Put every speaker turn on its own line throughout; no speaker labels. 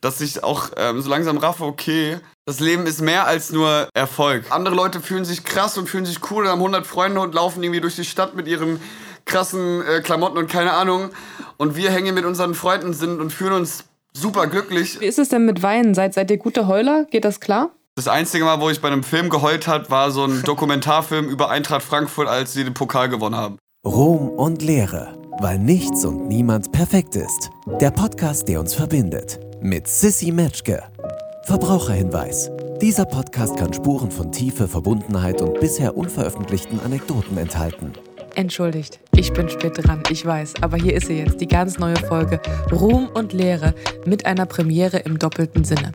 dass ich auch ähm, so langsam raffe, okay, das Leben ist mehr als nur Erfolg. Andere Leute fühlen sich krass und fühlen sich cool und haben 100 Freunde und laufen irgendwie durch die Stadt mit ihren krassen äh, Klamotten und keine Ahnung. Und wir hängen mit unseren Freunden sind und fühlen uns super glücklich.
Wie ist es denn mit Weinen? Seid, seid ihr gute Heuler? Geht das klar?
Das einzige Mal, wo ich bei einem Film geheult hat, war so ein Dokumentarfilm über Eintracht Frankfurt, als sie den Pokal gewonnen haben.
Ruhm und Leere, weil nichts und niemand perfekt ist. Der Podcast, der uns verbindet. Mit Sissy Metschke. Verbraucherhinweis. Dieser Podcast kann Spuren von Tiefe, Verbundenheit und bisher unveröffentlichten Anekdoten enthalten.
Entschuldigt, ich bin spät dran, ich weiß, aber hier ist sie jetzt, die ganz neue Folge Ruhm und Lehre mit einer Premiere im doppelten Sinne.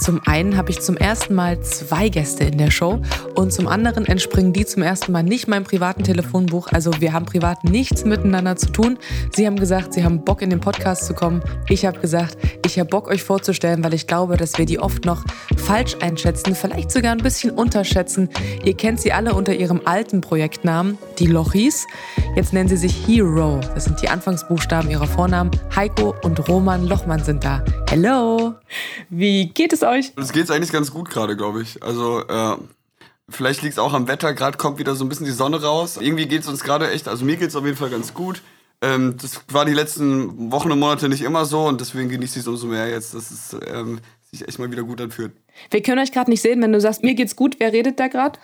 Zum einen habe ich zum ersten Mal zwei Gäste in der Show und zum anderen entspringen die zum ersten Mal nicht meinem privaten Telefonbuch, also wir haben privat nichts miteinander zu tun. Sie haben gesagt, sie haben Bock in den Podcast zu kommen. Ich habe gesagt, ich habe Bock euch vorzustellen, weil ich glaube, dass wir die oft noch falsch einschätzen, vielleicht sogar ein bisschen unterschätzen. Ihr kennt sie alle unter ihrem alten Projektnamen, die Lochis. Hieß. Jetzt nennen sie sich Hero. Das sind die Anfangsbuchstaben ihrer Vornamen. Heiko und Roman Lochmann sind da. Hello! Wie geht es euch?
Es geht eigentlich ganz gut gerade, glaube ich. Also, äh, vielleicht liegt es auch am Wetter. Gerade kommt wieder so ein bisschen die Sonne raus. Irgendwie geht es uns gerade echt, also mir geht es auf jeden Fall ganz gut. Ähm, das war die letzten Wochen und Monate nicht immer so und deswegen genieße ich es umso mehr jetzt, dass es ähm, sich echt mal wieder gut anfühlt.
Wir können euch gerade nicht sehen, wenn du sagst, mir geht's gut. Wer redet da gerade?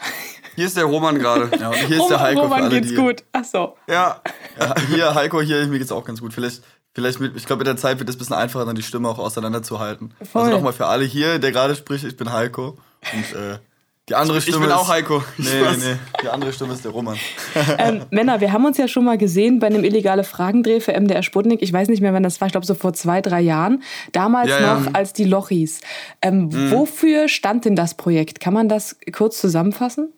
Hier ist der Roman gerade.
Ja, und hier ist der Heiko.
Roman geht's die. gut. Ach so.
Ja.
ja. Hier, Heiko, hier, mir geht's auch ganz gut. Vielleicht, vielleicht mit, ich glaube, mit der Zeit wird es ein bisschen einfacher, dann die Stimme auch auseinanderzuhalten. Voll. Also nochmal für alle hier, der gerade spricht, ich bin Heiko. Und äh, die andere Stimme.
Ich bin auch Heiko.
Nee, nee, nee. Die andere Stimme ist der Roman.
ähm, Männer, wir haben uns ja schon mal gesehen bei einem illegale Fragendreh für MDR Sputnik. Ich weiß nicht mehr, wann das war. Ich glaube, so vor zwei, drei Jahren. Damals ja, noch ja. als die Lochis. Ähm, mhm. Wofür stand denn das Projekt? Kann man das kurz zusammenfassen?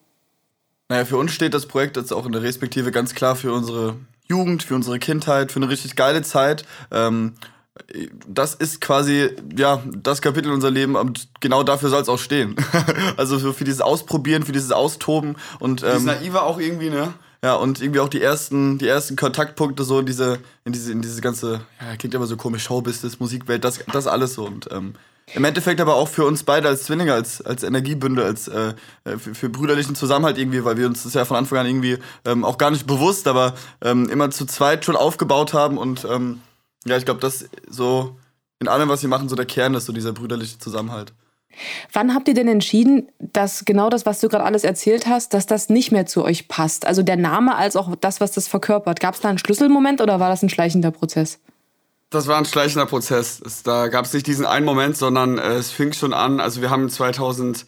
Naja, für uns steht das Projekt jetzt auch in der Respektive ganz klar für unsere Jugend, für unsere Kindheit, für eine richtig geile Zeit. Ähm, das ist quasi ja das Kapitel in unser Leben und genau dafür soll es auch stehen. also für, für, dieses Ausprobieren, für dieses Austoben und
ähm, das Naive auch irgendwie ne.
Ja und irgendwie auch die ersten die ersten Kontaktpunkte so in diese in diese in diese ganze ja, klingt immer so komisch Showbusiness Musikwelt das das alles so und ähm, im Endeffekt aber auch für uns beide als Zwillinge, als, als Energiebündel, als äh, für, für brüderlichen Zusammenhalt irgendwie, weil wir uns das ja von Anfang an irgendwie ähm, auch gar nicht bewusst, aber ähm, immer zu zweit schon aufgebaut haben und ähm, ja, ich glaube, das so in allem, was wir machen, so der Kern ist, so dieser brüderliche Zusammenhalt.
Wann habt ihr denn entschieden, dass genau das, was du gerade alles erzählt hast, dass das nicht mehr zu euch passt? Also der Name als auch das, was das verkörpert. Gab es da einen Schlüsselmoment oder war das ein schleichender Prozess?
Das war ein schleichender Prozess. Es, da gab es nicht diesen einen Moment, sondern äh, es fing schon an. Also wir haben 2000,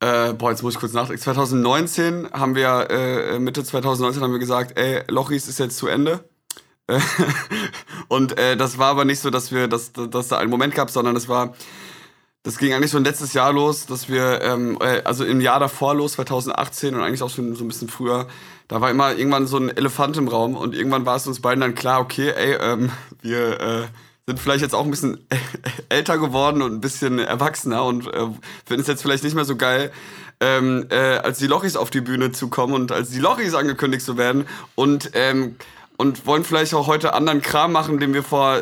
äh, boah, jetzt muss ich kurz nachdenken. 2019 haben wir, äh, Mitte 2019 haben wir gesagt, ey, Lochis ist jetzt zu Ende. und äh, das war aber nicht so, dass wir, dass, dass da einen Moment gab, sondern es war, das ging eigentlich schon letztes Jahr los, dass wir, ähm, äh, also im Jahr davor los, 2018 und eigentlich auch schon so ein bisschen früher, da war immer irgendwann so ein Elefant im Raum und irgendwann war es uns beiden dann klar, okay, ey, ähm, wir äh, sind vielleicht jetzt auch ein bisschen älter geworden und ein bisschen erwachsener und äh, finden es jetzt vielleicht nicht mehr so geil, ähm, äh, als die Lochis auf die Bühne zu kommen und als die Lochis angekündigt zu werden. Und ähm, und wollen vielleicht auch heute anderen Kram machen, den wir vor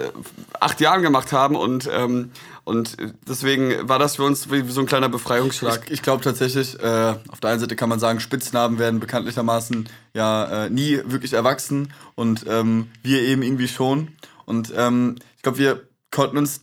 acht Jahren gemacht haben und ähm, und deswegen war das für uns so ein kleiner Befreiungsschlag.
Ich, ich glaube tatsächlich, äh, auf der einen Seite kann man sagen, Spitznamen werden bekanntlichermaßen ja äh, nie wirklich erwachsen und ähm, wir eben irgendwie schon. Und ähm, ich glaube, wir konnten uns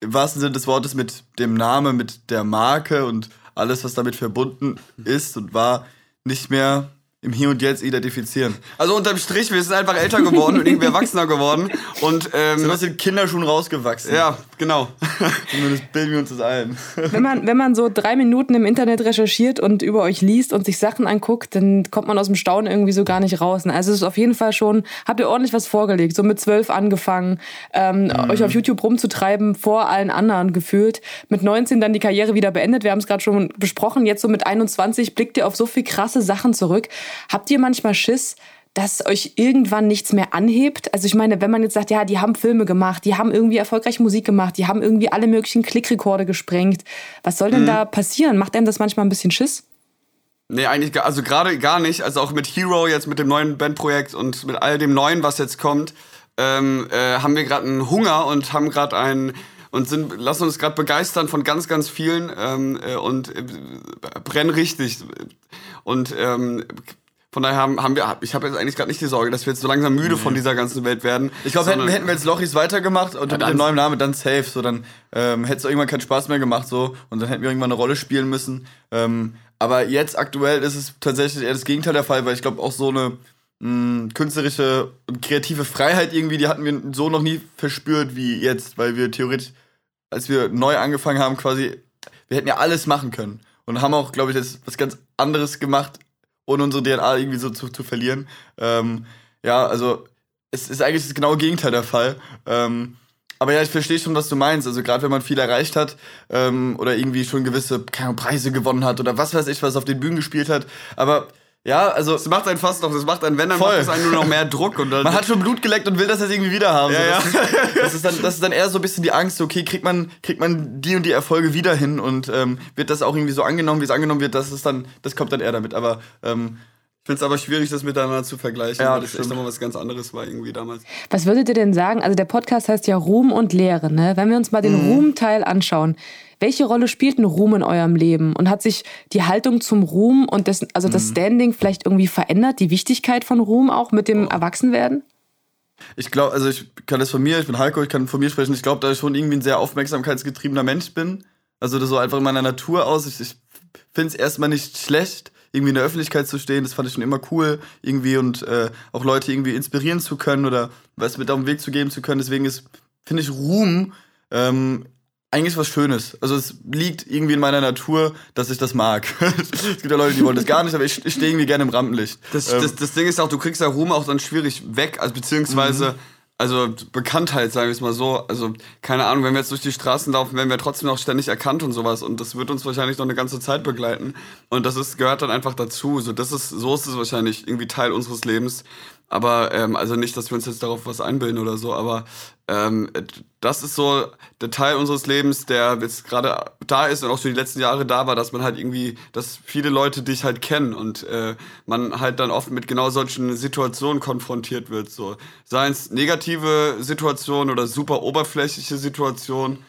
im wahrsten Sinne des Wortes mit dem Namen, mit der Marke und alles, was damit verbunden ist und war, nicht mehr im Hier und Jetzt identifizieren.
Also unterm Strich, wir sind einfach älter geworden und irgendwie erwachsener geworden. Und, ähm,
sind aus den Kinderschuhen rausgewachsen.
Ja, genau.
Zumindest bilden wir uns das ein.
Wenn man, wenn man so drei Minuten im Internet recherchiert und über euch liest und sich Sachen anguckt, dann kommt man aus dem Staunen irgendwie so gar nicht raus. Also es ist auf jeden Fall schon, habt ihr ordentlich was vorgelegt. So mit zwölf angefangen, ähm, mhm. euch auf YouTube rumzutreiben, vor allen anderen gefühlt. Mit 19 dann die Karriere wieder beendet. Wir haben es gerade schon besprochen. Jetzt so mit 21 blickt ihr auf so viel krasse Sachen zurück. Habt ihr manchmal Schiss, dass euch irgendwann nichts mehr anhebt? Also ich meine, wenn man jetzt sagt, ja, die haben Filme gemacht, die haben irgendwie erfolgreich Musik gemacht, die haben irgendwie alle möglichen Klickrekorde gesprengt. Was soll denn mhm. da passieren? Macht einem das manchmal ein bisschen Schiss?
Nee, eigentlich, also gerade gar nicht. Also auch mit Hero jetzt, mit dem neuen Bandprojekt und mit all dem Neuen, was jetzt kommt, ähm, äh, haben wir gerade einen Hunger und haben gerade ein und sind, lassen uns gerade begeistern von ganz, ganz vielen ähm, äh, und äh, brennen richtig. Und ähm, von daher haben, haben wir, ich habe jetzt eigentlich gerade nicht die Sorge, dass wir jetzt so langsam müde von dieser ganzen Welt werden.
Ich glaube, hätten, hätten wir jetzt Lochis weitergemacht und mit
dann-
dem neuen Namen dann safe, so dann ähm, hätte es irgendwann keinen Spaß mehr gemacht so und dann hätten wir irgendwann eine Rolle spielen müssen. Ähm, aber jetzt aktuell ist es tatsächlich eher das Gegenteil der Fall, weil ich glaube auch so eine mh, künstlerische und kreative Freiheit irgendwie, die hatten wir so noch nie verspürt wie jetzt, weil wir theoretisch, als wir neu angefangen haben, quasi, wir hätten ja alles machen können und haben auch, glaube ich, jetzt was ganz anderes gemacht, ohne unsere DNA irgendwie so zu, zu verlieren. Ähm, ja, also es ist eigentlich das genaue Gegenteil der Fall. Ähm, aber ja, ich verstehe schon, was du meinst. Also gerade wenn man viel erreicht hat ähm, oder irgendwie schon gewisse keine Preise gewonnen hat oder was weiß ich, was auf den Bühnen gespielt hat. Aber ja, also
Das macht einen fast noch, das macht einen, wenn, dann
Voll.
macht es einen nur noch mehr Druck. Und dann,
man hat schon Blut geleckt und will das jetzt irgendwie wieder haben.
Ja,
so, das, Ist, das, ist dann, das ist dann eher so ein bisschen die Angst, okay, kriegt man, kriegt man die und die Erfolge wieder hin und ähm, wird das auch irgendwie so angenommen, wie es angenommen wird, das ist dann, das kommt dann eher damit. Aber ähm,
ich finde es aber schwierig, das miteinander zu vergleichen,
Ja,
weil
das
das echt nochmal was ganz anderes war irgendwie damals.
Was würdet ihr denn sagen? Also der Podcast heißt ja Ruhm und Lehre, ne? Wenn wir uns mal den Ruhmteil anschauen, welche Rolle spielt ein Ruhm in eurem Leben? Und hat sich die Haltung zum Ruhm und dessen, also das Standing vielleicht irgendwie verändert, die Wichtigkeit von Ruhm auch mit dem Erwachsenwerden?
Ich glaube, also ich kann das von mir, ich bin Heiko, ich kann von mir sprechen. Ich glaube, da ich schon irgendwie ein sehr aufmerksamkeitsgetriebener Mensch bin. Also das so einfach in meiner Natur aus. Ich, ich finde es erstmal nicht schlecht, irgendwie in der Öffentlichkeit zu stehen. Das fand ich schon immer cool, irgendwie und äh, auch Leute irgendwie inspirieren zu können oder was mit auf den Weg zu geben zu können. Deswegen ist, finde ich, Ruhm ähm, eigentlich was Schönes. Also es liegt irgendwie in meiner Natur, dass ich das mag. es gibt ja Leute, die wollen das gar nicht, aber ich, ich stehe irgendwie gerne im Rampenlicht.
Das,
Ähm,
das, das Ding ist auch, du kriegst ja Ruhm auch dann schwierig weg, also beziehungsweise, also Bekanntheit, sagen wir es mal so. Also, keine Ahnung, wenn wir jetzt durch die Straßen laufen, werden wir trotzdem auch ständig erkannt und sowas. Und das wird uns wahrscheinlich noch eine ganze Zeit begleiten. Und das ist, gehört dann einfach dazu. So, das ist, so ist es wahrscheinlich irgendwie Teil unseres Lebens. Aber, ähm, also nicht, dass wir uns jetzt darauf was einbilden oder so, aber ähm, das ist so der Teil unseres Lebens, der jetzt gerade da ist und auch schon die letzten Jahre da war, dass man halt irgendwie, dass viele Leute dich halt kennen und äh, man halt dann oft mit genau solchen Situationen konfrontiert wird. So. Seien es negative Situationen oder super oberflächliche Situationen.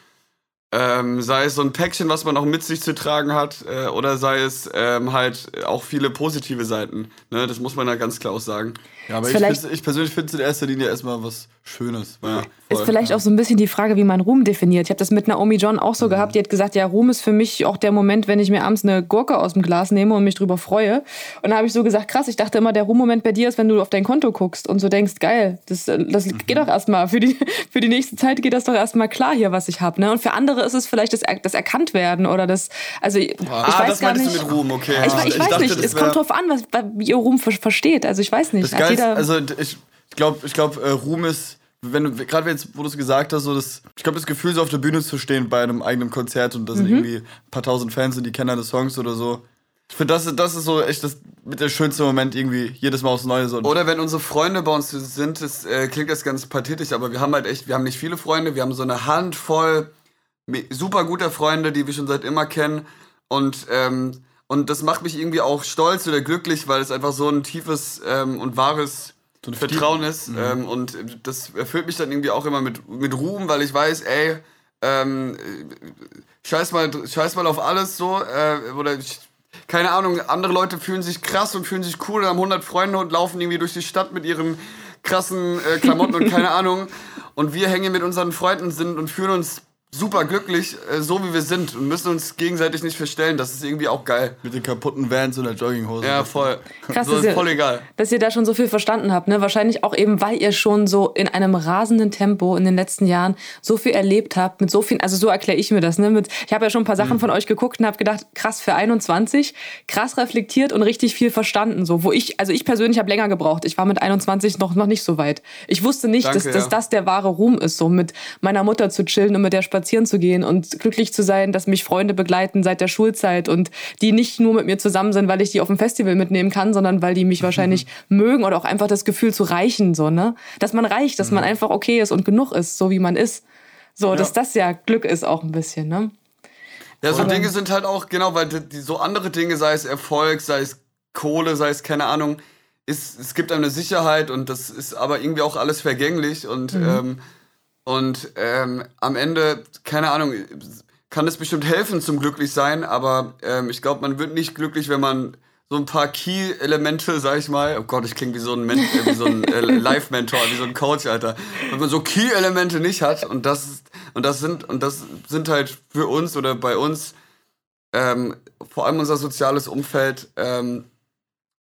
Ähm, sei es so ein Päckchen, was man auch mit sich zu tragen hat, äh, oder sei es ähm, halt auch viele positive Seiten. Ne? Das muss man ja ganz klar auch sagen.
Ja, aber ich, ich persönlich finde es in erster Linie erstmal was Schönes. Ja,
Ist vielleicht auch so ein bisschen die Frage, wie man Ruhm definiert. Ich habe das mit Naomi John auch so
Mhm.
gehabt. Die hat gesagt, ja, Ruhm ist für mich auch der Moment, wenn ich mir abends eine Gurke aus dem Glas nehme und mich drüber freue. Und da habe ich so gesagt, krass, ich dachte immer, der Ruhmmoment bei dir ist, wenn du auf dein Konto guckst und so denkst, geil, das, äh, das
Mhm.
geht doch erstmal, für die, für die nächste Zeit geht das doch erstmal klar hier, was ich habe. Ne? Und für andere ist es vielleicht das, das Erkanntwerden oder das, also ich
ah,
weiß
das
gar nicht.
du mit Ruhm, okay.
Ich,
Ah,
ich, weiß
dachte,
nicht, es kommt drauf an, was, wie ihr Ruhm ver- versteht. Also ich weiß nicht.
Das
jeder-
also ich glaube, ich glaub, äh, Ruhm ist, wenn du, gerade jetzt, wo du es gesagt hast, so das, ich glaube, das Gefühl, so auf der Bühne zu stehen bei einem eigenen Konzert und da
Mhm.
sind irgendwie ein paar tausend Fans und die kennen deine Songs oder so. Ich finde, das, das ist so echt das mit der schönste Moment irgendwie, jedes Mal aufs Neue so.
Oder wenn unsere Freunde bei uns sind, das äh, klingt das ganz pathetisch, aber wir haben halt echt, wir haben nicht viele Freunde, wir haben so eine Handvoll super guter Freunde, die wir schon seit immer kennen. Und, ähm, und das macht mich irgendwie auch stolz oder glücklich, weil es einfach so ein tiefes ähm, und wahres
So
Vertrauen ist. Ähm, und das erfüllt mich dann irgendwie auch immer mit, mit Ruhm, weil ich weiß, ey, ähm, scheiß mal, scheiß mal auf alles so. Äh, oder ich, keine Ahnung, andere Leute fühlen sich krass und fühlen sich cool und haben 100 Freunde und laufen irgendwie durch die Stadt mit ihren krassen äh, Klamotten und keine Ahnung. Und wir hängen mit unseren Freunden sind und fühlen uns super glücklich, äh, so wie wir sind und müssen uns gegenseitig nicht verstellen. Das ist irgendwie auch geil.
mit den kaputten Vans und der Jogginghose.
Ja, voll.
Krass,
so
dass
ist
ihr-
voll egal.
dass ihr da schon so viel verstanden habt. Ne? Wahrscheinlich auch eben, weil ihr schon so in einem rasenden Tempo in den letzten Jahren so viel erlebt habt, mit so viel, also so erkläre ich mir das. Ne? Mit, ich habe ja schon ein paar Sachen
Mhm.
von euch geguckt und habe gedacht, krass für 21, krass reflektiert und richtig viel verstanden. So, wo ich, also ich persönlich habe länger gebraucht. Ich war mit 21 noch, noch nicht so weit. Ich wusste nicht,
Danke,
dass, dass
ja.
das der wahre Ruhm ist, so mit meiner Mutter zu chillen und mit der spazieren zu gehen und glücklich zu sein, dass mich Freunde begleiten seit der Schulzeit und die nicht nur mit mir zusammen sind, weil ich die auf dem Festival mitnehmen kann, sondern weil die mich wahrscheinlich mögen oder auch einfach das Gefühl zu reichen, so, ne? Dass man reicht, dass man einfach okay ist und genug ist, so wie man ist. So, dass das ja Glück ist auch ein bisschen, ne?
Ja, so
Aber-
Dinge sind halt auch, genau, weil die, so andere Dinge, sei es Erfolg, sei es Kohle, sei es keine Ahnung, ist, es gibt einem eine Sicherheit und das ist aber irgendwie auch alles vergänglich und, ähm, Und ähm, am Ende, keine Ahnung, kann es bestimmt helfen zum Glücklichsein, aber ähm, ich glaube, man wird nicht glücklich, wenn man so ein paar Key-Elemente, sag ich mal, oh Gott, ich klinge wie so ein, Men äh, wie so ein äh, Live-Mentor, wie so ein Coach, Alter. Wenn man so Key-Elemente nicht hat und das, und das sind, und das sind halt für uns oder bei uns ähm, vor allem unser soziales Umfeld ähm,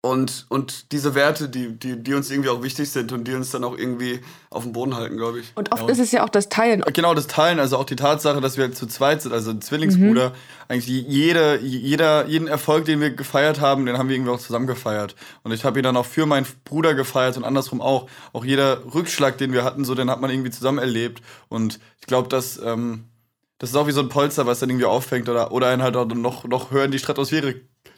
und, und diese Werte, die, die, die uns irgendwie auch wichtig sind und die uns dann auch irgendwie auf dem Boden halten, glaube ich.
Und oft ja. ist es ja auch das Teilen.
Genau, das Teilen, also auch die Tatsache, dass wir zu zweit sind, also ein Zwillingsbruder, mhm. eigentlich jede, jeder, jeden Erfolg, den wir gefeiert haben, den haben wir irgendwie auch zusammen gefeiert. Und ich habe ihn dann auch für meinen Bruder gefeiert und andersrum auch. Auch jeder Rückschlag, den wir hatten, so den hat man irgendwie zusammen erlebt. Und ich glaube, dass ähm, das ist auch wie so ein Polster, was dann irgendwie auffängt oder, oder einen halt auch noch, noch höher in die Stratosphäre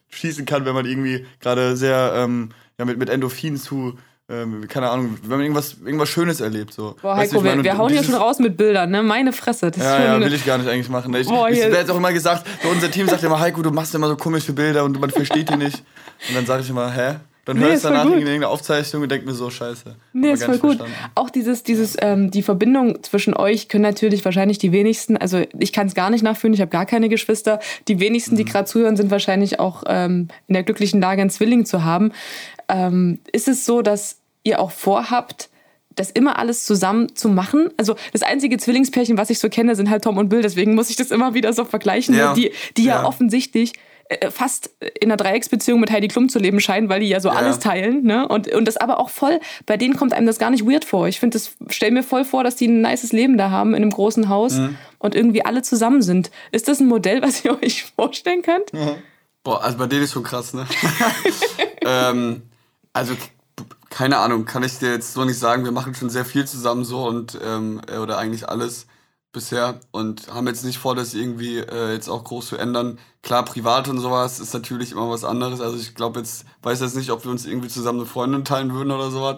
schießen kann, wenn man irgendwie gerade sehr ähm, ja, mit, mit Endorphin zu, ähm, keine Ahnung, wenn man irgendwas, irgendwas Schönes erlebt. So.
Boah, Heiko, weißt du, wir, wir hauen hier schon raus mit Bildern, ne? Meine Fresse.
Das ja, ja, will ich gar nicht eigentlich machen. Ich, Boah, ich werde jetzt auch immer gesagt, so unser Team sagt immer, Heiko, du machst immer so komische Bilder und man versteht die nicht. Und dann sage ich immer, hä? Dann nee, höre ich danach in irgendeine Aufzeichnung und denke mir so, scheiße.
Nee, ist voll gut. Verstanden. Auch dieses, dieses, ähm, die Verbindung zwischen euch können natürlich wahrscheinlich die wenigsten, also ich kann es gar nicht nachfühlen, ich habe gar keine Geschwister. Die wenigsten, mhm. die gerade zuhören, sind wahrscheinlich auch ähm, in der glücklichen Lage, einen Zwilling zu haben. Ähm, ist es so, dass ihr auch vorhabt, das immer alles zusammen zu machen. Also das einzige Zwillingspärchen, was ich so kenne, sind halt Tom und Bill. Deswegen muss ich das immer wieder so vergleichen, ja. die, die ja. ja offensichtlich fast in einer Dreiecksbeziehung mit Heidi Klum zu leben scheinen, weil die ja so ja. alles teilen. Ne? Und, und das aber auch voll, bei denen kommt einem das gar nicht weird vor. Ich finde, das stell mir voll vor, dass die ein nices Leben da haben in einem großen Haus mhm. und irgendwie alle zusammen sind. Ist das ein Modell, was ihr euch vorstellen könnt? Mhm.
Boah, also bei denen ist schon krass, ne? ähm, also keine Ahnung, kann ich dir jetzt so nicht sagen. Wir machen schon sehr viel zusammen so und ähm, oder eigentlich alles bisher und haben jetzt nicht vor, das irgendwie äh, jetzt auch groß zu ändern. Klar, privat und sowas ist natürlich immer was anderes. Also ich glaube jetzt, weiß jetzt nicht, ob wir uns irgendwie zusammen eine Freundin teilen würden oder sowas.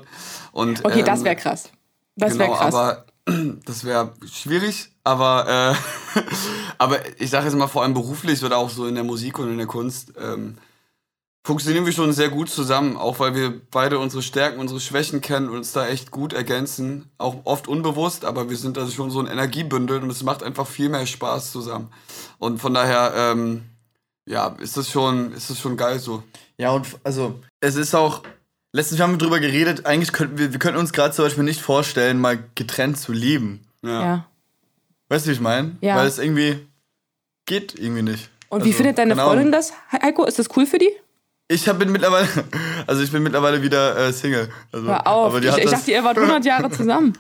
Und,
okay, ähm, das wäre krass. Das
genau,
wäre krass.
Aber das wäre schwierig, aber, äh, aber ich sage jetzt mal vor allem beruflich oder auch so in der Musik und in der Kunst. Ähm, funktionieren wir schon sehr gut zusammen, auch weil wir beide unsere Stärken, unsere Schwächen kennen und uns da echt gut ergänzen. Auch oft unbewusst, aber wir sind also schon so ein Energiebündel und es macht einfach viel mehr Spaß zusammen. Und von daher, ähm, ja, ist das schon, ist das schon geil so.
Ja, und also, es ist auch, letztens haben wir drüber geredet, eigentlich könnten wir, wir könnten uns gerade zum Beispiel nicht vorstellen, mal getrennt zu leben.
Ja. ja.
Weißt du, wie ich meine?
Ja.
Weil es irgendwie geht irgendwie nicht.
Und also, wie findet deine Freundin das, Heiko? Ist das cool für die?
Ich hab, bin mittlerweile, also ich bin mittlerweile wieder äh, Single. Also,
Hör auf, ich, ich dachte, ihr wart 100 Jahre zusammen.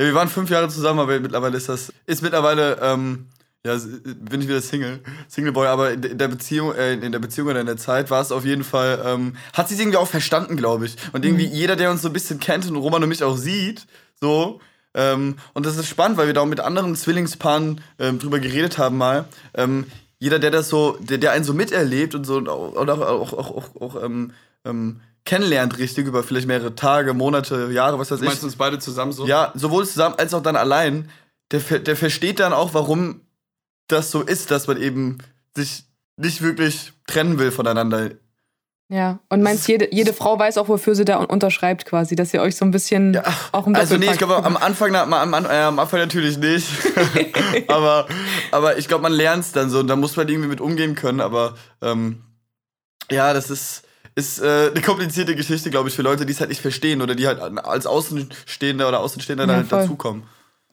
ja, wir waren fünf Jahre zusammen, aber mittlerweile ist das, ist mittlerweile, ähm, ja, bin ich wieder Single, Single Boy, aber in der Beziehung, äh, in der Beziehung oder in der Zeit war es auf jeden Fall, ähm, hat sie es irgendwie auch verstanden, glaube ich. Und irgendwie mhm. jeder, der uns so ein bisschen kennt und Roman und mich auch sieht, so, ähm, und das ist spannend, weil wir da auch mit anderen Zwillingspaaren ähm, drüber geredet haben mal. Ähm, jeder, der das so, der, der einen so miterlebt und so und auch, auch, auch, auch, ähm, ähm, kennenlernt richtig über vielleicht mehrere Tage, Monate, Jahre, was weiß ich.
Meinst du uns beide zusammen so?
Ja, sowohl zusammen als auch dann allein. Der, der versteht dann auch, warum das so ist, dass man eben sich nicht wirklich trennen will voneinander
ja, und meinst, jede, jede Frau weiß auch, wofür sie da unterschreibt quasi, dass ihr euch so ein bisschen ja, auch ein
Also nee, ich glaube am Anfang, am, am, äh, am Anfang natürlich nicht. aber, aber ich glaube, man lernt es dann so und da muss man irgendwie mit umgehen können. Aber ähm, ja, das ist, ist äh, eine komplizierte Geschichte, glaube ich, für Leute, die es halt nicht verstehen oder die halt als Außenstehender oder Außenstehender ja, halt dazukommen.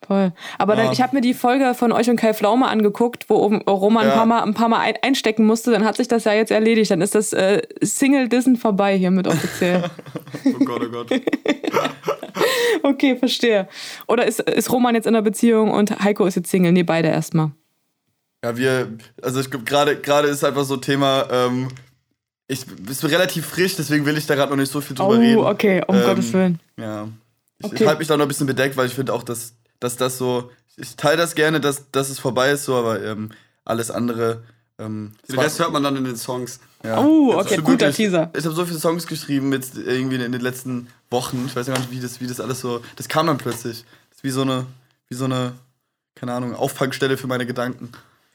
Voll. Aber ja. dann, ich habe mir die Folge von euch und Kai Flaume angeguckt, wo Roman ja. ein paar Mal, ein paar Mal ein, einstecken musste. Dann hat sich das ja jetzt erledigt. Dann ist das äh, Single Dissen vorbei hiermit offiziell.
oh Gott, oh Gott.
okay, verstehe. Oder ist, ist Roman jetzt in einer Beziehung und Heiko ist jetzt Single? Nee, beide erstmal.
Ja, wir, also ich glaube, gerade gerade ist einfach so Thema, ähm, ich bin relativ frisch, deswegen will ich da gerade noch nicht so viel drüber
oh,
reden.
Oh, okay, um ähm, Gottes Willen.
Ja. Ich, okay. ich halte mich da noch ein bisschen bedeckt, weil ich finde auch, dass dass das so, ich teile das gerne, dass, dass es vorbei ist, so, aber ähm, alles andere. Ähm,
Den Rest hört man dann in den Songs.
Ja. Oh, okay, guter wirklich, Teaser.
Ich habe so viele Songs geschrieben mit irgendwie in den letzten Wochen. Ich weiß gar nicht, wie das, wie das alles so. Das kam dann plötzlich. Das ist wie so eine, wie so eine, keine Ahnung, Auffangstelle für meine Gedanken.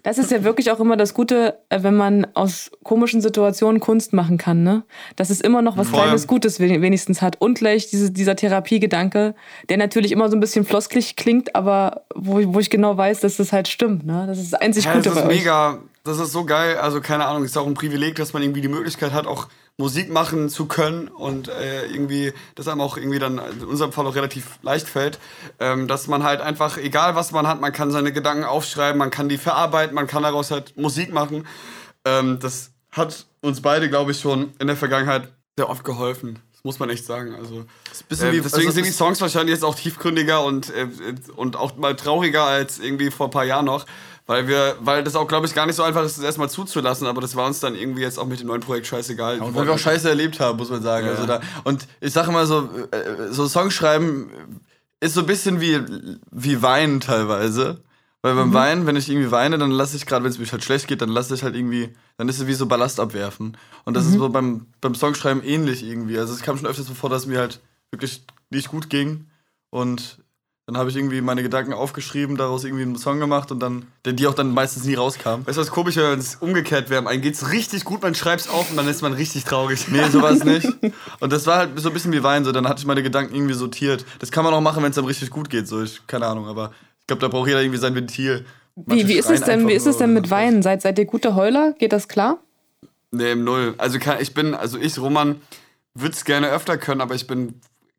Das ist ja wirklich auch immer das Gute, äh, wenn man aus komischen Situationen Kunst machen kann, ne? Dass es immer noch was
Voll.
Kleines Gutes wenigstens hat. Und gleich diese, dieser Therapiegedanke, der natürlich immer so ein bisschen flosklich klingt, aber wo, wo ich genau weiß, dass das halt stimmt, ne? Das ist das einzig
Ja,
Gute
das ist
bei euch.
mega, das ist so geil. Also keine Ahnung, ist auch ein Privileg, dass man irgendwie die Möglichkeit hat, auch Musik machen zu können und äh, irgendwie, das einem auch irgendwie dann in unserem Fall auch relativ leicht fällt, ähm, dass man halt einfach, egal was man hat, man kann seine Gedanken aufschreiben, man kann die verarbeiten, man kann daraus halt Musik machen. Ähm, das hat uns beide, glaube ich, schon in der Vergangenheit sehr oft geholfen. Das muss man echt sagen. Also, äh,
wie-
deswegen
also
sind die Songs wahrscheinlich jetzt auch tiefgründiger und, äh, und auch mal trauriger als irgendwie vor ein paar Jahren noch. Weil wir, weil das auch, glaube ich, gar nicht so einfach ist, das erstmal zuzulassen, aber das war uns dann irgendwie jetzt auch mit dem neuen Projekt scheißegal.
Und weil wir auch Scheiße erlebt haben, muss man sagen.
Ja.
Also da, und ich sage immer so, äh, so Songs schreiben ist so ein bisschen wie, wie Weinen teilweise. Weil beim Weinen, wenn ich irgendwie weine, dann lasse ich gerade, wenn es mir halt schlecht geht, dann lasse ich halt irgendwie, dann ist es wie so Ballast abwerfen. Und das ist so beim, beim Songschreiben ähnlich irgendwie. Also es kam schon öfters so vor, dass mir halt wirklich nicht gut ging. Und dann habe ich irgendwie meine Gedanken aufgeschrieben, daraus irgendwie einen Song gemacht und dann, der die auch dann meistens nie rauskam.
Weißt du, was komisch wäre, wenn es umgekehrt wäre? Einem geht's richtig gut, man schreibt's auf und dann ist man richtig traurig.
Nee, sowas nicht. Und das war halt so ein bisschen wie Wein, so dann hatte ich meine Gedanken irgendwie sortiert. Das kann man auch machen, wenn es einem richtig gut geht, so ich keine Ahnung, aber ich glaube, da braucht jeder irgendwie sein Ventil.
Wie, wie ist es denn, wie ist es denn mit Weinen? Seid, seid ihr gute Heuler? Geht das klar?
Nee, im Null. Also ich bin, also ich, Roman, würde es gerne öfter können, aber ich bin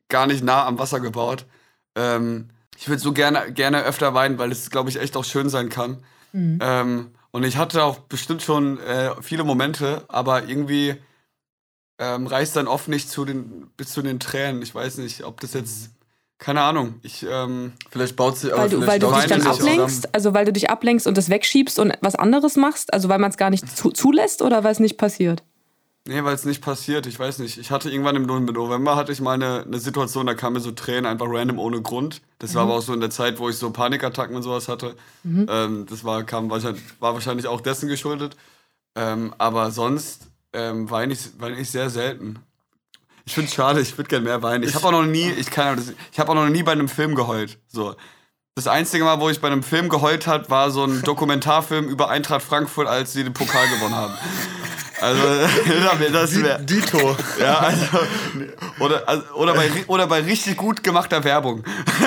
gar nicht nah am Wasser gebaut. Ähm, ich würde so gerne, gerne öfter weinen, weil es, glaube ich, echt auch schön sein kann. Ähm, und ich hatte auch bestimmt schon äh, viele Momente, aber irgendwie ähm, reicht dann oft nicht zu den, bis zu den Tränen. Ich weiß nicht, ob das jetzt, keine Ahnung. Ich, ähm,
Vielleicht baut sie
Weil du, weil du dich dann ablenkst, also weil du dich ablenkst und das wegschiebst und was anderes machst, also weil man es gar nicht zu, zulässt oder weil es nicht passiert?
Nee, weil es nicht passiert. Ich weiß nicht. Ich hatte irgendwann im November hatte ich mal eine, eine Situation, da kamen mir so Tränen einfach random ohne Grund. Das war aber auch so in der Zeit, wo ich so Panikattacken und sowas hatte. Ähm, das war, kam wahrscheinlich, war wahrscheinlich auch dessen geschuldet. Ähm, aber sonst ähm, weine ich, weine ich sehr selten. Ich finde es schade, ich würde gerne mehr weinen. Ich habe auch noch nie, ich kann, das- ich habe auch noch nie bei einem Film geheult. So. Das einzige Mal, wo ich bei einem Film geheult hat, war so ein Dokumentarfilm über Eintracht Frankfurt, als sie den Pokal gewonnen haben. Also, das wäre.
Dito.
Ja, also, oder, also, oder, bei, oder bei richtig gut gemachter Werbung.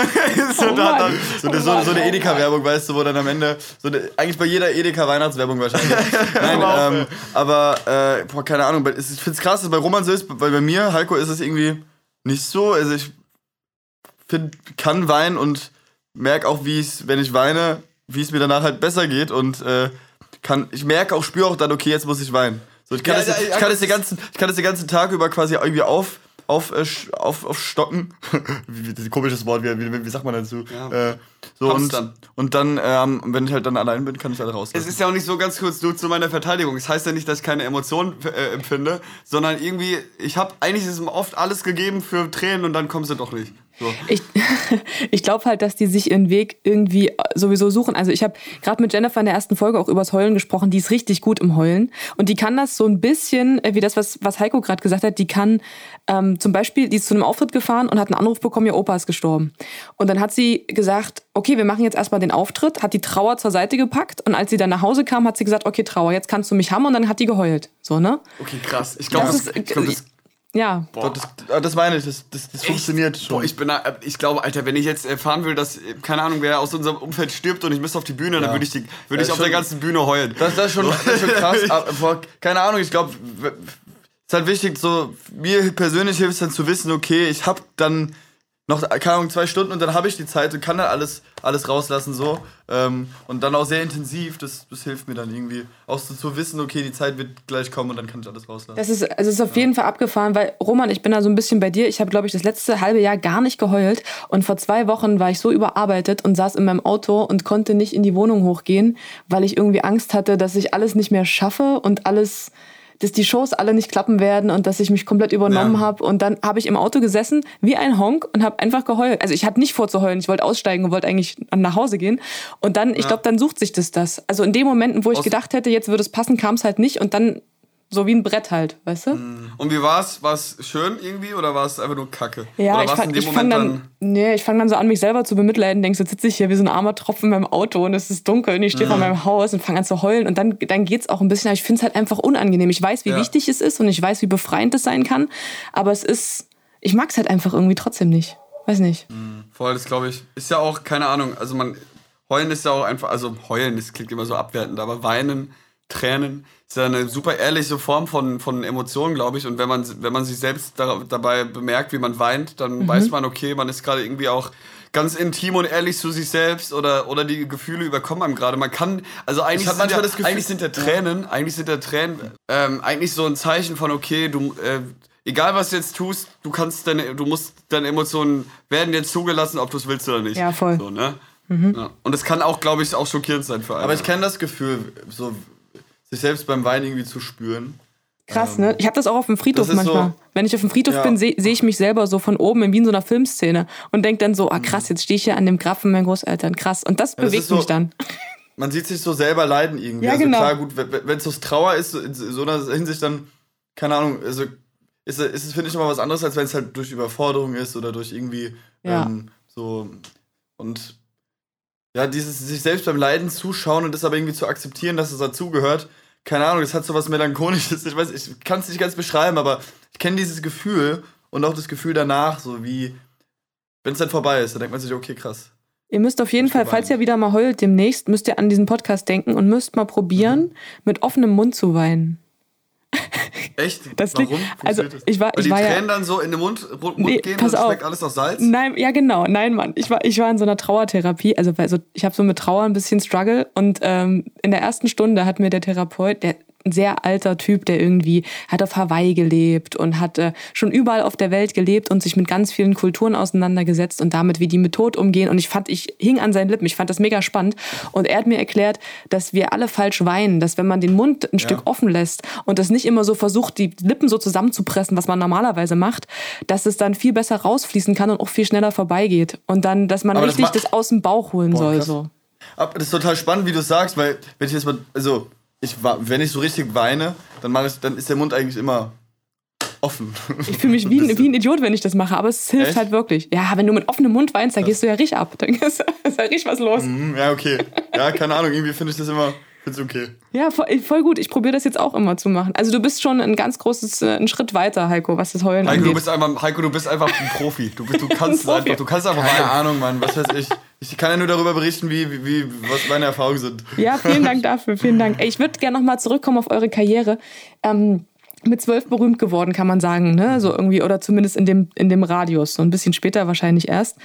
so,
Oh
da, dann,
So eine, so, so eine Edeka-Werbung, weißt du, wo dann am Ende, so eine, eigentlich bei jeder Edeka-Weihnachtswerbung wahrscheinlich. Nein, ähm, aber, äh, boah, keine Ahnung, bei- es- ich find's krass, dass bei Roman so ist, weil bei mir, Heiko, ist es irgendwie nicht so, also ich find, kann weinen und merke auch, wie es, wenn ich weine, wie es mir danach halt besser geht und, äh, kann, ich merke auch, spüre auch dann, okay, jetzt muss ich weinen. So, ich kann,
Ja,
das,
ja,
ich kann das den
das-
ganzen, ich kann das den ganzen Tag über quasi irgendwie auf, auf, äh, auf, das ist ein komisches Wort, wie, wie, wie sagt man dazu?
Ja.
Äh, so und, und dann, ähm, wenn ich halt dann allein bin, kann ich alle raus.
Es ist ja auch nicht so ganz kurz nur zu meiner Verteidigung. Es heißt ja nicht, dass ich keine Emotionen äh, empfinde, sondern irgendwie, ich habe eigentlich ist mir oft alles gegeben für Tränen und dann kommen sie doch nicht. So.
Ich, ich glaube halt, dass die sich ihren Weg irgendwie sowieso suchen. Also ich habe gerade mit Jennifer in der ersten Folge auch übers Heulen gesprochen. Die ist richtig gut im Heulen. Und die kann das so ein bisschen, äh, wie das, was, was Heiko gerade gesagt hat, die kann ähm, zum Beispiel, die ist zu einem Auftritt gefahren und hat einen Anruf bekommen, ihr Opa ist gestorben. Und dann hat sie gesagt, okay, wir machen jetzt erstmal den Auftritt, hat die Trauer zur Seite gepackt und als sie dann nach Hause kam, hat sie gesagt, okay, Trauer, jetzt kannst du mich haben und dann hat die geheult. So, ne?
Okay, krass. Ich glaube,
Das
das,
ist-
ich glaub, das,
Ja.
Doch, das, ah, das meine ich, das, das, das funktioniert schon.
Boah, ich bin, ich glaube, Alter, wenn ich jetzt erfahren will, dass, keine Ahnung, wer aus unserem Umfeld stirbt und ich müsste auf die Bühne, dann würde ich, die, würde
Ja,
ich auf
schon-
der ganzen Bühne heulen.
Das, das, ist schon, das ist schon krass. Aber, boah, keine Ahnung, ich glaube, es ist halt wichtig, so, mir persönlich hilft es dann zu wissen, okay, ich habe dann noch, keine Ahnung, zwei Stunden und dann habe ich die Zeit und kann dann alles, alles rauslassen, so. Ähm, und dann auch sehr intensiv, das, das hilft mir dann irgendwie. Auch so zu wissen, okay, die Zeit wird gleich kommen und dann kann ich alles rauslassen.
Das ist, also es ist auf jeden Fall abgefahren, weil Roman, ich bin da so ein bisschen bei dir. Ich habe, glaube ich, das letzte halbe Jahr gar nicht geheult. Und vor zwei Wochen war ich so überarbeitet und saß in meinem Auto und konnte nicht in die Wohnung hochgehen, weil ich irgendwie Angst hatte, dass ich alles nicht mehr schaffe und alles, dass die Shows alle nicht klappen werden und dass ich mich komplett übernommen
Ja.
habe. Und dann habe ich im Auto gesessen wie ein Honk und habe einfach geheult. Also ich hatte nicht vor zu heulen. Ich wollte aussteigen und wollte eigentlich nach Hause gehen. Und dann, ich glaube, dann sucht sich das das. Also in den Momenten, wo ich
Aus-
gedacht hätte, jetzt würde es passen, kam es halt nicht. Und dann so wie ein Brett halt, weißt du?
Und wie war's? War's schön irgendwie oder war es einfach nur Kacke?
Ja,
oder
ich fange
in dem
fang
Moment
dann, nee, ich fang dann so an, mich selber zu bemitleiden. Denkst, jetzt sitze ich hier wie so ein armer Tropfen in meinem Auto und es ist dunkel und ich stehe vor meinem Haus und fange an zu heulen. Und dann, dann geht's auch ein bisschen, aber ich finde es halt einfach unangenehm. Ich weiß, wie
Ja.
wichtig es ist und ich weiß, wie befreiend es sein kann. Aber es ist, ich mag's halt einfach irgendwie trotzdem nicht. Weiß nicht.
Voll, das glaube ich. Ist ja auch, keine Ahnung, also man, heulen ist ja auch einfach, also heulen, das klingt immer so abwertend, aber weinen, Tränen, ist ja eine super ehrliche Form von, von Emotionen, glaube ich. Und wenn man, wenn man sich selbst da, dabei bemerkt, wie man weint, dann
Mhm.
weiß man, okay, man ist gerade irgendwie auch ganz intim und ehrlich zu sich selbst oder, oder die Gefühle überkommen einem gerade. Man kann, also eigentlich, sind
manchmal
ja,
das Gefühl-
eigentlich sind der Tränen, eigentlich sind der Tränen ähm, eigentlich so ein Zeichen von, okay, du, äh, egal was du jetzt tust, du kannst deine, du musst, deine Emotionen werden dir zugelassen, ob du es willst oder nicht.
Ja, voll.
So, ne? Ja. Und es kann auch, glaube ich, auch schockierend sein für einen.
Aber ich kenne das Gefühl, so sich selbst beim Wein irgendwie zu spüren.
Krass, ne? Ich habe das auch auf dem Friedhof
das
manchmal.
so-
Wenn ich auf dem Friedhof
Ja.
bin, sehe seh ich mich selber so von oben wie in so einer Filmszene und denk dann so, ah krass, jetzt stehe ich hier an dem Grab von meinen Großeltern. Krass. Und das
das
bewegt
ist so-
mich dann.
Man sieht sich so selber leiden irgendwie.
Ja,
also
genau.
klar, gut, wenn es so Trauer ist, in so einer Hinsicht dann, keine Ahnung, also ist, ist es, finde ich, nochmal was anderes, als wenn es halt durch Überforderung ist oder durch irgendwie
Ja.
ähm, so und ja, dieses sich selbst beim Leiden zuschauen und das aber irgendwie zu akzeptieren, dass es dazugehört. Keine Ahnung, das hat so was Melancholisches. Ich weiß, ich kann es nicht ganz beschreiben, aber ich kenne dieses Gefühl und auch das Gefühl danach, so wie, wenn es dann vorbei ist, dann denkt man sich, okay, krass.
Ihr müsst auf jeden Fall, falls ihr wieder mal heult demnächst, müsst ihr an diesen Podcast denken und müsst mal probieren, mit offenem Mund zu weinen.
Echt?
Das liegt-
Warum?
also,
Funktioniert das?
ich war-
Weil
ich
die
war ja-
Tränen dann so in den Mund, Mund
Nee,
gehen
pass
und
auf.
schmeckt alles nach Salz?
Nein, ja genau, nein, Mann. Ich war, ich war in so einer Trauertherapie, also, also ich habe so mit Trauer ein bisschen Struggle und ähm, in der ersten Stunde hat mir der Therapeut, der sehr alter Typ, der irgendwie hat auf Hawaii gelebt und hat äh, schon überall auf der Welt gelebt und sich mit ganz vielen Kulturen auseinandergesetzt und damit, wie die mit Tod umgehen. Und ich fand, ich hing an seinen Lippen. Ich fand das mega spannend. Und er hat mir erklärt, dass wir alle falsch weinen, dass wenn man den Mund ein Stück offen lässt und das nicht immer so versucht, die Lippen so zusammenzupressen, was man normalerweise macht, dass es dann viel besser rausfließen kann und auch viel schneller vorbeigeht. Und dann, dass man
Aber das
richtig
ma-
das, aus dem Bauch holen
Boah,
soll.
krass.
So.
Aber das ist total spannend, wie du sagst, weil wenn ich jetzt mal, also ich wenn ich so richtig weine, dann ich, dann ist der Mund eigentlich immer offen.
Ich fühle mich wie ein, wie ein Idiot, wenn ich das mache, aber es hilft
Echt?
halt wirklich. Ja, wenn du mit offenem Mund weinst, dann gehst du ja richtig ab. Dann ist, ja richtig was los.
Hm, ja, okay. Ja, keine Ahnung, irgendwie finde ich das immer, find's okay.
Ja, voll, voll gut. Ich probiere das jetzt auch immer zu machen. Also du bist schon ein ganz großes, äh, einen Schritt weiter, Heiko, was das Heulen
Heiko, du
angeht.
bist einfach, Heiko, du bist einfach ein Profi. Du, bist, du kannst
Profi.
einfach, du kannst einfach
Keine. Ahnung, Mann, was weiß ich. Ich kann ja nur darüber berichten, wie, wie, wie was meine Erfahrungen sind.
Ja, vielen Dank dafür, vielen Dank. Ich würde gerne nochmal zurückkommen auf eure Karriere. Ähm, mit zwölf berühmt geworden, kann man sagen, ne? So irgendwie, oder zumindest in dem, in dem Radius, so ein bisschen später wahrscheinlich erst.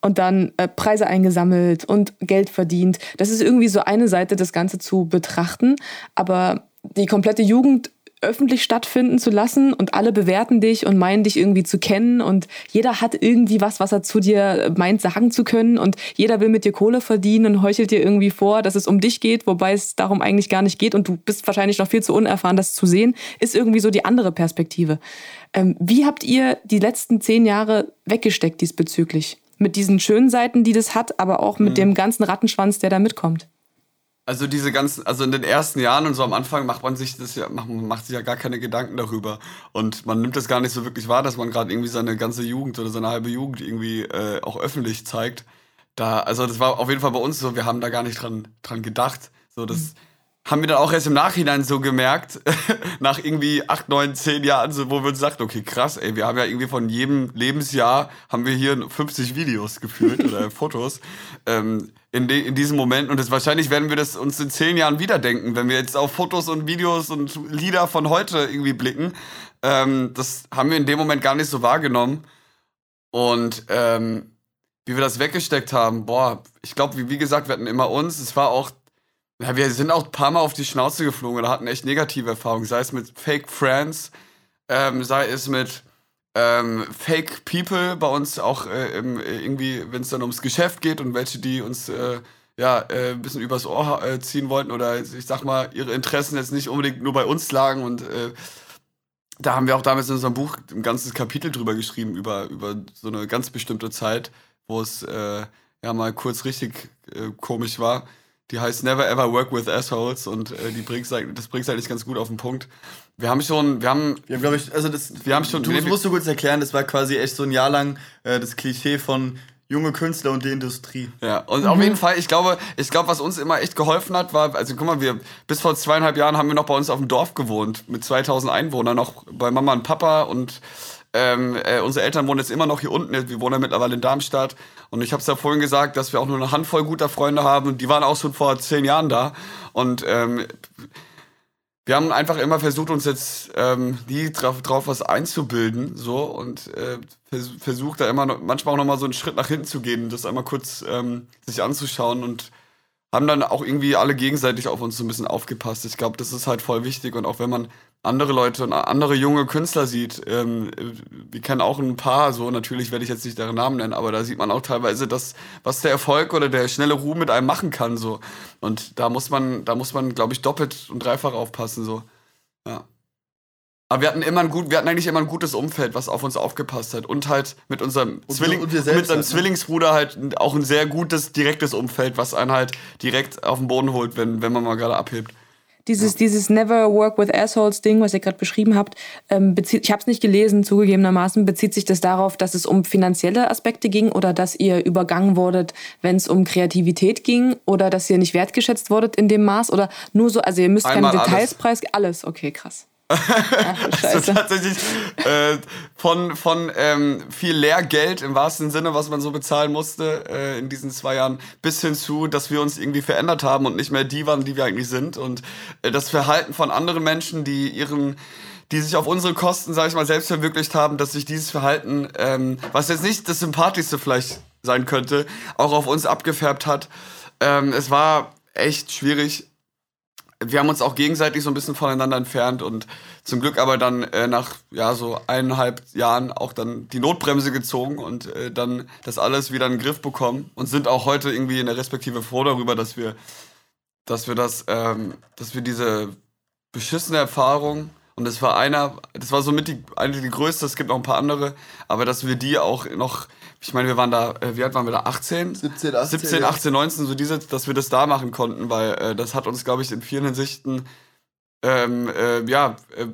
Und dann äh, Preise eingesammelt und Geld verdient. Das ist irgendwie so eine Seite, das Ganze zu betrachten. Aber die komplette Jugend öffentlich stattfinden zu lassen und alle bewerten dich und meinen dich irgendwie zu kennen und jeder hat irgendwie was, was er zu dir meint sagen zu können und jeder will mit dir Kohle verdienen und heuchelt dir irgendwie vor, dass es um dich geht, wobei es darum eigentlich gar nicht geht und du bist wahrscheinlich noch viel zu unerfahren, das zu sehen, ist irgendwie so die andere Perspektive. Ähm, wie habt ihr die letzten zehn Jahre weggesteckt diesbezüglich? Mit diesen schönen Seiten, die das hat, aber auch mit dem ganzen Rattenschwanz, der da mitkommt.
Also diese ganzen, also in den ersten Jahren und so am Anfang macht man sich das ja, macht, man macht sich ja gar keine Gedanken darüber. Und man nimmt das gar nicht so wirklich wahr, dass man gerade irgendwie seine ganze Jugend oder seine halbe Jugend irgendwie äh, auch öffentlich zeigt. Da, also das war auf jeden Fall bei uns so, wir haben da gar nicht dran, dran gedacht. So, das haben wir dann auch erst im Nachhinein so gemerkt, nach irgendwie acht, neun, zehn Jahren, so, wo wir uns sagten, okay, krass, ey, wir haben ja irgendwie von jedem Lebensjahr haben wir hier 50 Videos gefühlt oder Fotos. Ähm, in, de, in diesem Moment. Und das, wahrscheinlich werden wir das uns in zehn Jahren wieder denken, wenn wir jetzt auf Fotos und Videos und Lieder von heute irgendwie blicken. Ähm, das haben wir in dem Moment gar nicht so wahrgenommen. Und ähm, wie wir das weggesteckt haben, boah, ich glaube, wie, wie gesagt, wir hatten immer uns. Es war auch, ja, wir sind auch ein paar Mal auf die Schnauze geflogen oder hatten echt negative Erfahrungen, sei es mit Fake Friends, ähm, sei es mit ähm, Fake People bei uns auch äh, äh, irgendwie, wenn es dann ums Geschäft geht und welche, die uns äh, ja äh, ein bisschen übers Ohr äh, ziehen wollten oder ich sag mal, ihre Interessen jetzt nicht unbedingt nur bei uns lagen und äh, da haben wir auch damals in unserem Buch ein ganzes Kapitel drüber geschrieben, über, über so eine ganz bestimmte Zeit, wo es ja mal kurz richtig komisch war. Die heißt Never Ever Work with Assholes und die bringt's, das bringt eigentlich ganz gut auf den Punkt. Wir haben schon, wir haben,
wir haben, glaube ich, also das,
wir haben schon,
du, das musst du kurz erklären, das war quasi echt so ein Jahr lang äh, das Klischee von junge Künstler und die Industrie.
Ja, und mhm. auf jeden Fall, ich glaube, ich glaube, was uns immer echt geholfen hat, war, also guck mal, wir, bis vor zweieinhalb Jahren haben wir noch bei uns auf dem Dorf gewohnt, mit 2000 Einwohnern, noch bei Mama und Papa und ähm, äh, unsere Eltern wohnen jetzt immer noch hier unten. Wir wohnen ja mittlerweile in Darmstadt. Und ich habe es ja vorhin gesagt, dass wir auch nur eine Handvoll guter Freunde haben. Und die waren auch schon vor zehn Jahren da. Und ähm, wir haben einfach immer versucht, uns jetzt ähm, die drauf, drauf was einzubilden, so und äh, vers versucht da immer noch, manchmal auch noch mal so einen Schritt nach hinten zu gehen, das einmal kurz ähm, sich anzuschauen und haben dann auch irgendwie alle gegenseitig auf uns so ein bisschen aufgepasst. Ich glaube, das ist halt voll wichtig und auch wenn man andere Leute und andere junge Künstler sieht. Ähm, wir kennen auch ein paar, so natürlich werde ich jetzt nicht deren Namen nennen, aber da sieht man auch teilweise das, was der Erfolg oder der schnelle Ruhm mit einem machen kann. So. Und da muss man, da muss man, glaube ich, doppelt und dreifach aufpassen. So. Ja. Aber wir hatten immer ein gut, wir hatten eigentlich immer ein gutes Umfeld, was auf uns aufgepasst hat. Und halt mit unserem, und Zwilling, und mit seinem halt, ne? Zwillingsbruder halt auch ein sehr gutes, direktes Umfeld, was einen halt direkt auf den Boden holt, wenn, wenn man mal gerade abhebt.
Dieses, ja. dieses Never Work with Assholes Ding, was ihr gerade beschrieben habt, ähm, bezieht, ich habe es nicht gelesen, zugegebenermaßen, bezieht sich das darauf, dass es um finanzielle Aspekte ging oder dass ihr übergangen wurdet, wenn es um Kreativität ging oder dass ihr nicht wertgeschätzt wurdet in dem Maß oder nur so, also ihr müsst Einmal keine Details preisgeben, alles, okay, krass.
also tatsächlich äh, von, von ähm, viel Lehrgeld im wahrsten Sinne, was man so bezahlen musste äh, in diesen zwei Jahren, bis hin zu, dass wir uns irgendwie verändert haben und nicht mehr die waren, die wir eigentlich sind. Und äh, das Verhalten von anderen Menschen, die ihren die sich auf unsere Kosten, sage ich mal, selbst verwirklicht haben, dass sich dieses Verhalten, ähm, was jetzt nicht das Sympathischste vielleicht sein könnte, auch auf uns abgefärbt hat. Ähm, es war echt schwierig, wir haben uns auch gegenseitig so ein bisschen voneinander entfernt und zum Glück aber dann äh, nach ja so eineinhalb Jahren auch dann die Notbremse gezogen und äh, dann das alles wieder in den Griff bekommen und sind auch heute irgendwie in der Respektive froh darüber, dass wir, dass wir das, ähm, dass wir diese beschissene Erfahrung und das war einer, das war somit die, eine die größte, es gibt noch ein paar andere, aber dass wir die auch noch ich meine, wir waren da, äh, wie alt waren wir da? 18?
17, 18.
17, 18, 19, so diese, dass wir das da machen konnten, weil äh, das hat uns, glaube ich, in vielen Hinsichten ähm, äh, ja, äh,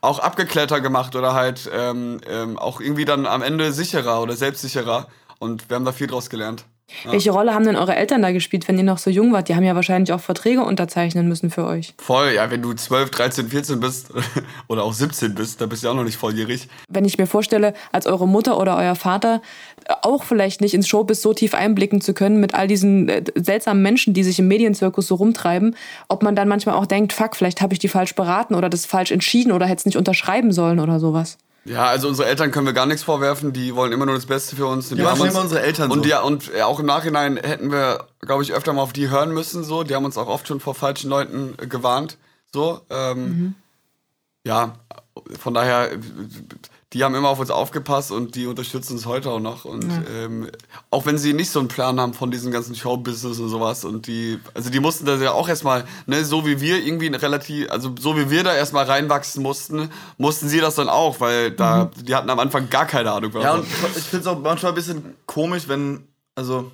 auch abgeklettert gemacht oder halt ähm, ähm, auch irgendwie dann am Ende sicherer oder selbstsicherer. Und wir haben da viel draus gelernt.
Ja. Welche Rolle haben denn eure Eltern da gespielt, wenn ihr noch so jung wart? Die haben ja wahrscheinlich auch Verträge unterzeichnen müssen für euch.
Voll, ja, wenn du 12, 13, 14 bist oder auch 17 bist, dann bist du ja auch noch nicht volljährig.
Wenn ich mir vorstelle, als eure Mutter oder euer Vater auch vielleicht nicht ins Showbiz so tief einblicken zu können mit all diesen äh, seltsamen Menschen, die sich im Medienzirkus so rumtreiben, ob man dann manchmal auch denkt, fuck, vielleicht habe ich die falsch beraten oder das falsch entschieden oder hätte es nicht unterschreiben sollen oder sowas.
Ja, also unsere Eltern können wir gar nichts vorwerfen, die wollen immer nur das Beste für uns.
Die ja, machen immer unsere Eltern
und so. Ja, und auch im Nachhinein hätten wir, glaube ich, öfter mal auf die hören müssen. So, die haben uns auch oft schon vor falschen Leuten gewarnt. So, ähm, mhm. ja, von daher die haben immer auf uns aufgepasst und die unterstützen uns heute auch noch. Und ja. ähm, auch wenn sie nicht so einen Plan haben von diesem ganzen Showbusiness und sowas. Und die, also die mussten da ja auch erstmal, ne, so wie wir irgendwie relativ, also so wie wir da erstmal reinwachsen mussten, mussten sie das dann auch, weil da, mhm. die hatten am Anfang gar keine Ahnung.
Ja, und ich finde es auch manchmal ein bisschen komisch, wenn, also,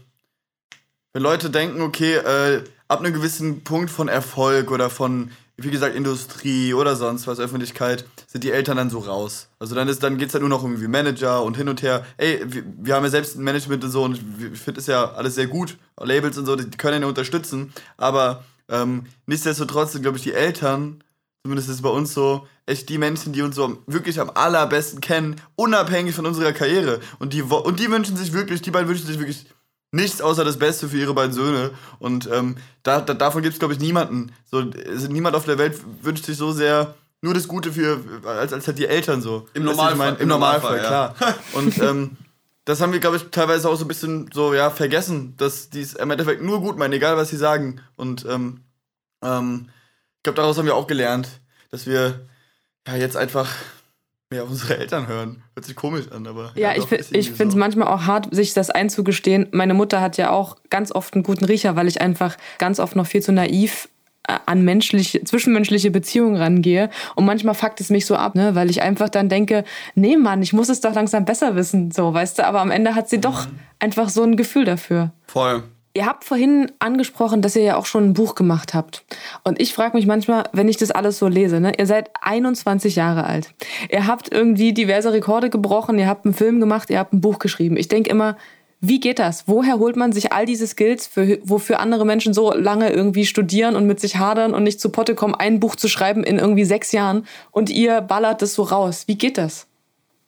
wenn Leute denken, okay, äh, ab einem gewissen Punkt von Erfolg oder von wie gesagt, Industrie oder sonst was, Öffentlichkeit, sind die Eltern dann so raus. Also dann, ist, dann geht es halt nur noch irgendwie Manager und hin und her. Ey, wir, wir haben ja selbst ein Management und so und ich finde es ja alles sehr gut. Labels und so, die können ja unterstützen. Aber ähm, nichtsdestotrotz sind, glaube ich, die Eltern, zumindest ist es bei uns so, echt die Menschen, die uns so wirklich am allerbesten kennen, unabhängig von unserer Karriere. Und die, und die wünschen sich wirklich, die beiden wünschen sich wirklich nichts außer das Beste für ihre beiden Söhne. Und ähm, da, da, davon gibt es, glaube ich, niemanden. So, niemand auf der Welt wünscht sich so sehr nur das Gute für, als, als halt die Eltern so.
Im Normalfall. Mein,
Im, Im Normalfall, Normalfall klar. Und ähm, das haben wir, glaube ich, teilweise auch so ein bisschen so, ja, vergessen, dass die es im Endeffekt nur gut meinen, egal was sie sagen. Und ähm, ähm, ich glaube, daraus haben wir auch gelernt, dass wir ja jetzt einfach mehr auf unsere Eltern hören. Hört sich komisch an, aber.
Ja, ja ich, ich finde es so. manchmal auch hart, sich das einzugestehen. Meine Mutter hat ja auch ganz oft einen guten Riecher, weil ich einfach ganz oft noch viel zu naiv an menschliche, zwischenmenschliche Beziehungen rangehe. Und manchmal fuckt es mich so ab, ne? weil ich einfach dann denke, nee, Mann, ich muss es doch langsam besser wissen, so, weißt du. Aber am Ende hat sie mhm. doch einfach so ein Gefühl dafür.
Voll.
Ihr habt vorhin angesprochen, dass ihr ja auch schon ein Buch gemacht habt. Und ich frage mich manchmal, wenn ich das alles so lese, ne? ihr seid 21 Jahre alt. Ihr habt irgendwie diverse Rekorde gebrochen, ihr habt einen Film gemacht, ihr habt ein Buch geschrieben. Ich denke immer, wie geht das? Woher holt man sich all diese Skills, für, wofür andere Menschen so lange irgendwie studieren und mit sich hadern und nicht zu Potte kommen, ein Buch zu schreiben in irgendwie sechs Jahren und ihr ballert das so raus? Wie geht das?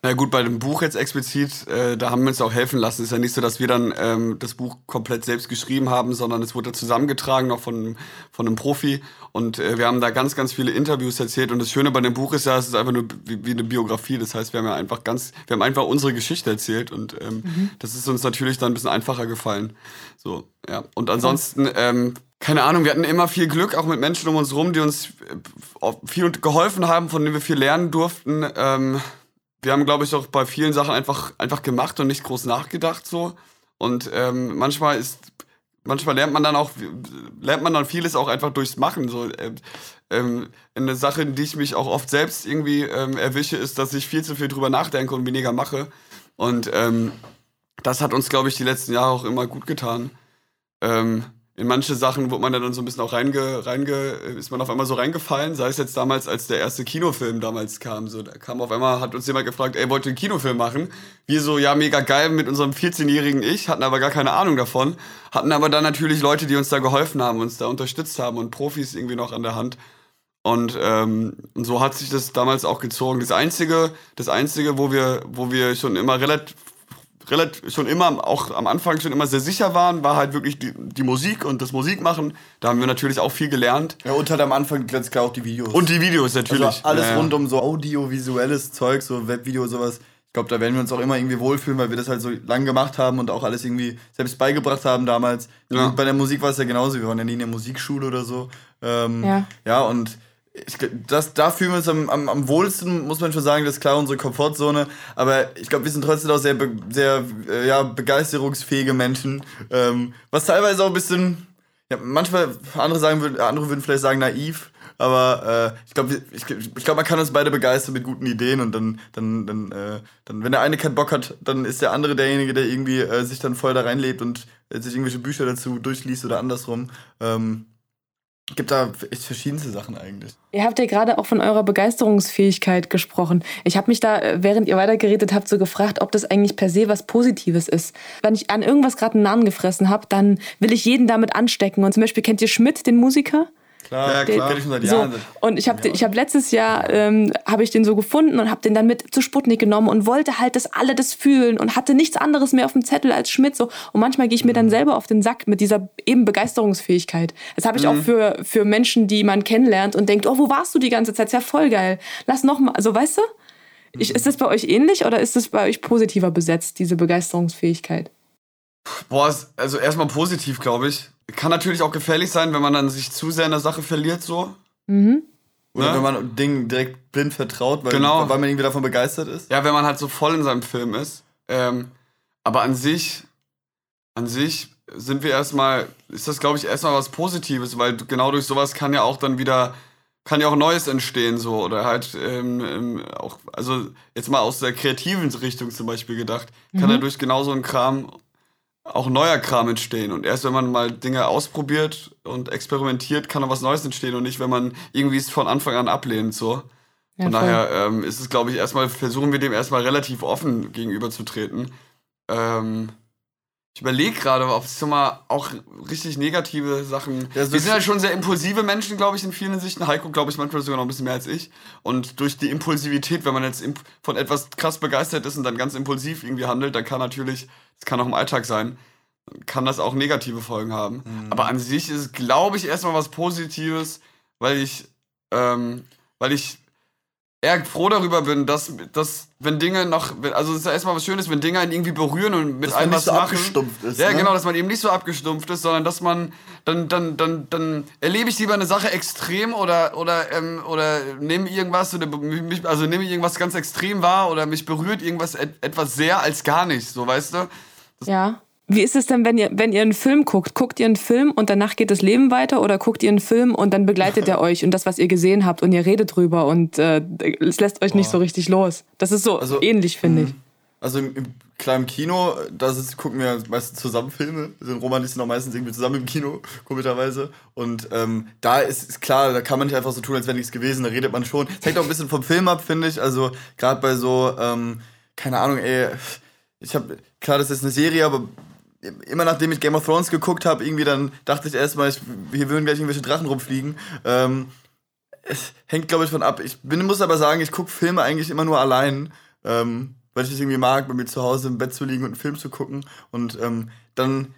Na gut, bei dem Buch jetzt explizit, äh, da haben wir uns auch helfen lassen. Es ist ja nicht so, dass wir dann ähm, das Buch komplett selbst geschrieben haben, sondern es wurde zusammengetragen noch von, von einem Profi. Und äh, wir haben da ganz, ganz viele Interviews erzählt. Und das Schöne bei dem Buch ist ja, es ist einfach nur wie, wie eine Biografie. Das heißt, wir haben ja einfach ganz, wir haben einfach unsere Geschichte erzählt. Und ähm, mhm. das ist uns natürlich dann ein bisschen einfacher gefallen. So, ja. Und ansonsten, ähm, keine Ahnung, wir hatten immer viel Glück, auch mit Menschen um uns rum, die uns äh, viel geholfen haben, von denen wir viel lernen durften. Ähm, wir haben, glaube ich, auch bei vielen Sachen einfach, einfach gemacht und nicht groß nachgedacht so. Und ähm, manchmal ist, manchmal lernt man dann auch, lernt man dann vieles auch einfach durchs Machen. So, ähm, ähm, eine Sache, in die ich mich auch oft selbst irgendwie ähm, erwische, ist, dass ich viel zu viel drüber nachdenke und weniger mache. Und ähm, das hat uns, glaube ich, die letzten Jahre auch immer gut getan. Ähm, in manche Sachen wurde man dann so ein bisschen auch reinge, reinge, ist man auf einmal so reingefallen, sei es jetzt damals, als der erste Kinofilm damals kam, so, da kam auf einmal, hat uns jemand gefragt, ey, wollt ihr einen Kinofilm machen? Wir so, ja, mega geil mit unserem 14-jährigen Ich, hatten aber gar keine Ahnung davon, hatten aber dann natürlich Leute, die uns da geholfen haben, uns da unterstützt haben und Profis irgendwie noch an der Hand. Und, ähm, und so hat sich das damals auch gezogen. Das einzige, das einzige, wo wir, wo wir schon immer relativ relativ schon immer, auch am Anfang schon immer sehr sicher waren, war halt wirklich die, die Musik und das Musikmachen. Da haben wir natürlich auch viel gelernt.
Ja, und halt am Anfang ganz klar auch die Videos.
Und die Videos natürlich.
Also alles ja, rund um so audiovisuelles Zeug, so Webvideo, sowas. Ich glaube, da werden wir uns auch immer irgendwie wohlfühlen, weil wir das halt so lang gemacht haben und auch alles irgendwie selbst beigebracht haben damals. Ja. Bei der Musik war es ja genauso. Wir waren ja nie in der Musikschule oder so. Ähm, ja. ja, und ich, das, da fühlen wir uns am, am, am wohlsten, muss man schon sagen, das ist klar unsere Komfortzone. Aber ich glaube, wir sind trotzdem auch sehr, sehr äh, ja, begeisterungsfähige Menschen. Ähm, was teilweise auch ein bisschen, ja, manchmal, andere, sagen, würden, andere würden vielleicht sagen naiv. Aber äh, ich glaube, ich, ich glaub, man kann uns beide begeistern mit guten Ideen und dann, dann, dann, äh, dann, wenn der eine keinen Bock hat, dann ist der andere derjenige, der irgendwie äh, sich dann voll da reinlebt und äh, sich irgendwelche Bücher dazu durchliest oder andersrum. Ähm, gibt da verschiedenste Sachen eigentlich.
Ihr habt ja gerade auch von eurer Begeisterungsfähigkeit gesprochen. Ich habe mich da, äh, während ihr weitergeredet habt, so gefragt, ob das eigentlich per se was Positives ist. Wenn ich an irgendwas gerade einen Nahen gefressen habe, dann will ich jeden damit anstecken. Und zum Beispiel kennt ihr Schmidt, den Musiker?
Klar, ja, klar. Den, ich seit Jahren.
So, und ich habe ja. hab letztes Jahr ähm, habe ich den so gefunden und habe den dann mit zu Sputnik genommen und wollte halt, dass alle das fühlen und hatte nichts anderes mehr auf dem Zettel als Schmidt so. Und manchmal gehe ich mir dann mhm. selber auf den Sack mit dieser eben Begeisterungsfähigkeit. Das habe ich mhm. auch für für Menschen, die man kennenlernt und denkt, oh, wo warst du die ganze Zeit? Ist ja voll geil. Lass noch mal, also weißt du? Ich, ist das bei euch ähnlich oder ist das bei euch positiver besetzt, diese Begeisterungsfähigkeit?
Boah, also erstmal positiv, glaube ich kann natürlich auch gefährlich sein, wenn man dann sich zu sehr in der Sache verliert, so. Mhm.
Oder ne? wenn man Dingen direkt blind vertraut, weil, genau. weil man irgendwie davon begeistert ist.
Ja, wenn man halt so voll in seinem Film ist. Ähm, aber an sich, an sich sind wir erstmal, ist das glaube ich erstmal was Positives, weil genau durch sowas kann ja auch dann wieder, kann ja auch Neues entstehen, so. Oder halt ähm, ähm, auch, also jetzt mal aus der kreativen Richtung zum Beispiel gedacht, mhm. kann ja durch genau so einen Kram auch neuer Kram entstehen. Und erst wenn man mal Dinge ausprobiert und experimentiert, kann auch was Neues entstehen und nicht, wenn man irgendwie es von Anfang an ablehnt. So. Ja, von daher ähm, ist es, glaube ich, erstmal, versuchen wir dem erstmal relativ offen gegenüberzutreten. Ähm, ich überlege gerade, ob es schon mal auch richtig negative Sachen. Ja, wir sind ja schon sehr impulsive Menschen, glaube ich, in vielen Hinsichten. Heiko, glaube ich, manchmal sogar noch ein bisschen mehr als ich. Und durch die Impulsivität, wenn man jetzt von etwas krass begeistert ist und dann ganz impulsiv irgendwie handelt, dann kann natürlich, das kann auch im Alltag sein, kann das auch negative Folgen haben. Mhm. Aber an sich ist es, glaube ich, erstmal was Positives, weil ich, ähm, weil ich eher froh darüber bin, dass, dass wenn Dinge noch, also es ist ja erstmal was Schönes, wenn Dinge einen irgendwie berühren und mit dass einem was so machen. abgestumpft ist. Ja, ne? genau, dass man eben nicht so abgestumpft ist, sondern dass man, dann, dann, dann, dann erlebe ich lieber eine Sache extrem oder, oder, ähm, oder nehme irgendwas, oder mich, also nehme irgendwas ganz extrem wahr oder mich berührt irgendwas et, etwas sehr als gar nicht, so weißt du?
Das ja. Wie ist es denn, wenn ihr, wenn ihr einen Film guckt? Guckt ihr einen Film und danach geht das Leben weiter oder guckt ihr einen Film und dann begleitet er euch und das, was ihr gesehen habt und ihr redet drüber und äh, es lässt euch Boah. nicht so richtig los? Das ist so also, ähnlich, finde ich.
also im, im, klar im Kino, da gucken wir meistens zusammen Filme. Also Roman ist noch meistens irgendwie zusammen im Kino, komischerweise. Und ähm, da ist, ist, klar, da kann man nicht einfach so tun, als wäre nichts gewesen, da redet man schon. Das hängt auch ein bisschen vom Film ab, finde ich. Also gerade bei so, ähm, keine Ahnung, ey, ich habe, klar, das ist eine Serie, aber immer nachdem ich Game of Thrones geguckt habe, irgendwie dann dachte ich erstmal, ich, hier würden gleich irgendwelche Drachen rumfliegen. Ähm, es hängt, glaube ich, von ab. Ich bin, muss aber sagen, ich gucke Filme eigentlich immer nur allein. Ähm, weil ich es irgendwie mag, bei mir zu Hause im Bett zu liegen und einen Film zu gucken. Und ähm, dann,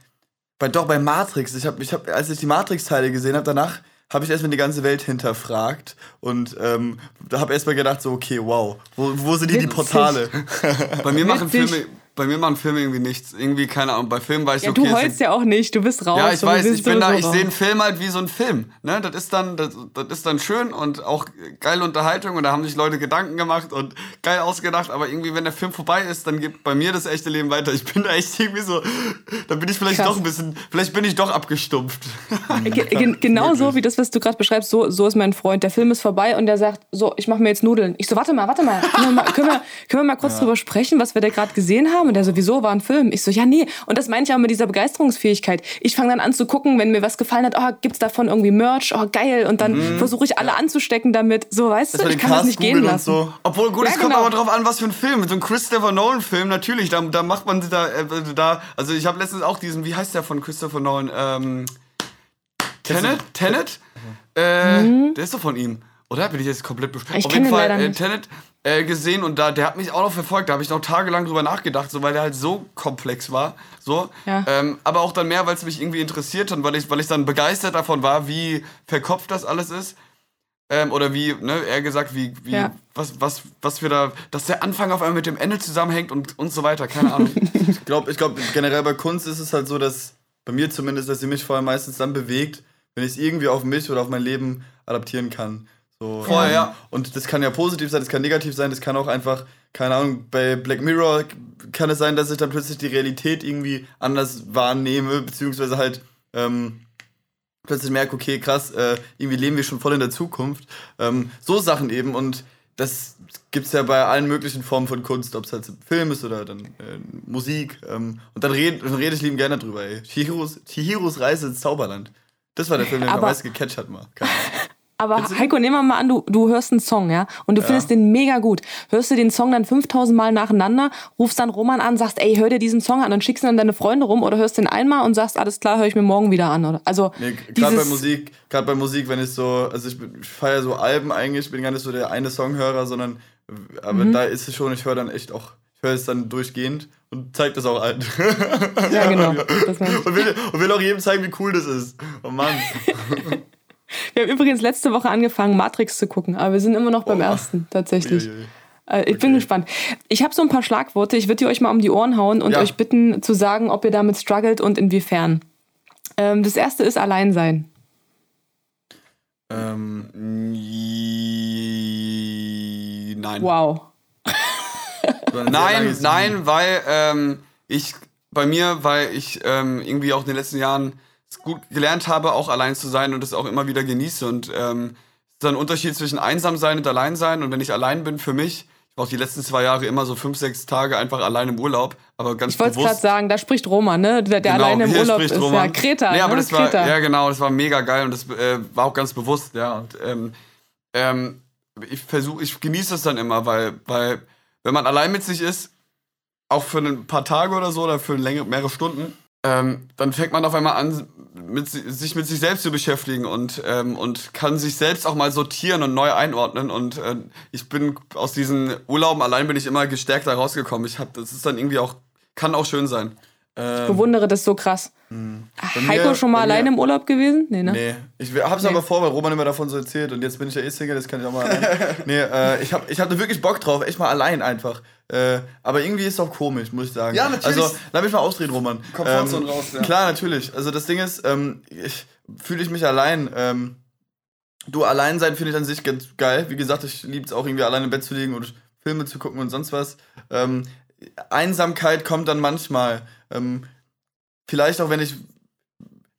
bei, doch bei Matrix, ich habe, ich hab, als ich die Matrix-Teile gesehen habe, danach habe ich erstmal die ganze Welt hinterfragt und ähm, da habe erstmal gedacht, so, okay, wow, wo, wo sind die, die Portale?
bei mir machen Filme bei mir machen Filme irgendwie nichts. Irgendwie, keine Ahnung, bei Filmen weiß ich,
ja, okay. Du heulst ja auch nicht, du bist raus.
Ja, ich weiß, ich bin da, ich sehe einen Film halt wie so ein Film. Ne? Das ist dann, das, das ist dann schön und auch geile Unterhaltung und da haben sich Leute Gedanken gemacht und geil ausgedacht, aber irgendwie, wenn der Film vorbei ist, dann geht bei mir das echte Leben weiter. Ich bin da echt irgendwie so, da bin ich vielleicht Krass. doch ein bisschen, vielleicht bin ich doch abgestumpft.
Ge genau so wie das, was du gerade beschreibst, so, so ist mein Freund. Der Film ist vorbei und der sagt, so, ich mache mir jetzt Nudeln. Ich so, warte mal, warte mal, können wir mal, können wir, können wir mal kurz ja. drüber sprechen, was wir da gerade gesehen haben? Und der sowieso war ein Film. Ich so, ja, nee. Und das meine ich auch mit dieser Begeisterungsfähigkeit. Ich fange dann an zu gucken, wenn mir was gefallen hat, oh, gibt's davon irgendwie Merch? Oh, geil. Und dann mhm. versuche ich alle anzustecken damit. So, weißt das du, ich kann das nicht gehen lassen. So.
Obwohl, gut, es ja, kommt genau. aber drauf an, was für ein Film. So ein Christopher Nolan-Film, natürlich, da, da macht man da, äh, da, also ich habe letztens auch diesen, wie heißt der von Christopher Nolan? Ähm, Tenet? Tenet? Äh, mhm. Der ist doch von ihm. Oder bin ich jetzt komplett bestimmt?
Auf jeden Fall,
äh, Tenet äh, gesehen und da, der hat mich auch noch verfolgt. Da habe ich noch tagelang drüber nachgedacht, so, weil der halt so komplex war. So. Ja. Ähm, aber auch dann mehr, weil es mich irgendwie interessiert und weil ich, weil ich dann begeistert davon war, wie verkopft das alles ist. Ähm, oder wie, ne, eher gesagt, wie, wie, ja. was, was, was wir da, dass der Anfang auf einmal mit dem Ende zusammenhängt und, und so weiter, keine Ahnung.
ich glaube, ich glaub, generell bei Kunst ist es halt so, dass, bei mir zumindest, dass sie mich vorher meistens dann bewegt, wenn ich es irgendwie auf mich oder auf mein Leben adaptieren kann. So,
Voll, ja. ja.
Und das kann ja positiv sein, das kann negativ sein, das kann auch einfach, keine Ahnung, bei Black Mirror kann es sein, dass ich dann plötzlich die Realität irgendwie anders wahrnehme, beziehungsweise halt ähm, plötzlich merke, okay, krass, äh, irgendwie leben wir schon voll in der Zukunft. Ähm, so Sachen eben und das gibt es ja bei allen möglichen Formen von Kunst, ob es halt Film ist oder dann äh, Musik. Ähm, und dann rede red ich lieben gerne drüber, ey. Chihiros, Chihiros Reise ins Zauberland. Das war der Film, der mich am meisten gecatcht hat mal. Keine Ahnung.
Aber Heiko, nehmen wir mal an, du, du hörst einen Song, ja, und du ja. findest den mega gut. Hörst du den Song dann 5000 Mal nacheinander, rufst dann Roman an, sagst, ey, hör dir diesen Song an und schickst dann deine Freunde rum oder hörst den einmal und sagst, alles klar, höre ich mir morgen wieder an, oder? Also,
nee, gerade bei Musik, gerade bei Musik, wenn ich so, also ich, ich feiere so Alben eigentlich, ich bin gar nicht so der eine Songhörer, sondern, aber mhm. da ist es schon, ich höre dann echt auch, ich höre es dann durchgehend und zeigt das auch allen.
Ja, genau.
und, will, und will auch jedem zeigen, wie cool das ist. Oh Mann.
Wir haben übrigens letzte Woche angefangen, Matrix zu gucken, aber wir sind immer noch beim oh. ersten, tatsächlich. Ui. Äh, ich okay. bin gespannt. Ich habe so ein paar Schlagworte. Ich würde die euch mal um die Ohren hauen und ja. euch bitten zu sagen, ob ihr damit struggelt und inwiefern. Ähm, das erste ist Alleinsein.
Ähm, nein.
Wow.
nein, nein, weil ähm, ich bei mir, weil ich ähm, irgendwie auch in den letzten Jahren gut gelernt habe, auch allein zu sein und das auch immer wieder genieße. Und ähm, ist ein Unterschied zwischen einsam sein und allein sein. Und wenn ich allein bin für mich, ich war auch die letzten zwei Jahre immer so fünf, sechs Tage einfach allein im Urlaub, aber ganz
Ich wollte gerade sagen, da spricht Roman, ne? Der, der genau, alleine im Urlaub ist Roman. ja Kreta.
Nee, aber ne? das war, ja genau, das war mega geil und das äh, war auch ganz bewusst, ja. Und ähm, ähm, ich versuche, ich genieße es dann immer, weil, weil wenn man allein mit sich ist, auch für ein paar Tage oder so oder für längere, mehrere Stunden, ähm, dann fängt man auf einmal an, mit, sich mit sich selbst zu beschäftigen und, ähm, und kann sich selbst auch mal sortieren und neu einordnen. Und äh, ich bin aus diesen Urlauben allein bin ich immer gestärkter rausgekommen. Ich hab, das ist dann irgendwie auch, kann auch schön sein.
Ähm, ich bewundere das so krass. Mh. Heiko mir, schon mal allein im Urlaub gewesen?
Nee, ne? Nee. Ich hab's nee. aber vor, weil Roman immer davon so erzählt und jetzt bin ich ja eh Single, das kann ich auch mal allein. nee, äh, ich, hab, ich hatte wirklich Bock drauf, echt mal allein einfach. Äh, aber irgendwie ist es auch komisch, muss ich sagen.
Ja, natürlich.
Also, lass mich mal ausreden, Roman.
Komfortzone ähm, raus, ja.
Klar, natürlich. Also das Ding ist, ähm, fühle ich mich allein. Ähm, du, allein sein finde ich an sich ganz geil. Wie gesagt, ich liebe es auch irgendwie allein im Bett zu liegen und Filme zu gucken und sonst was. Ähm, Einsamkeit kommt dann manchmal. Ähm, vielleicht auch, wenn ich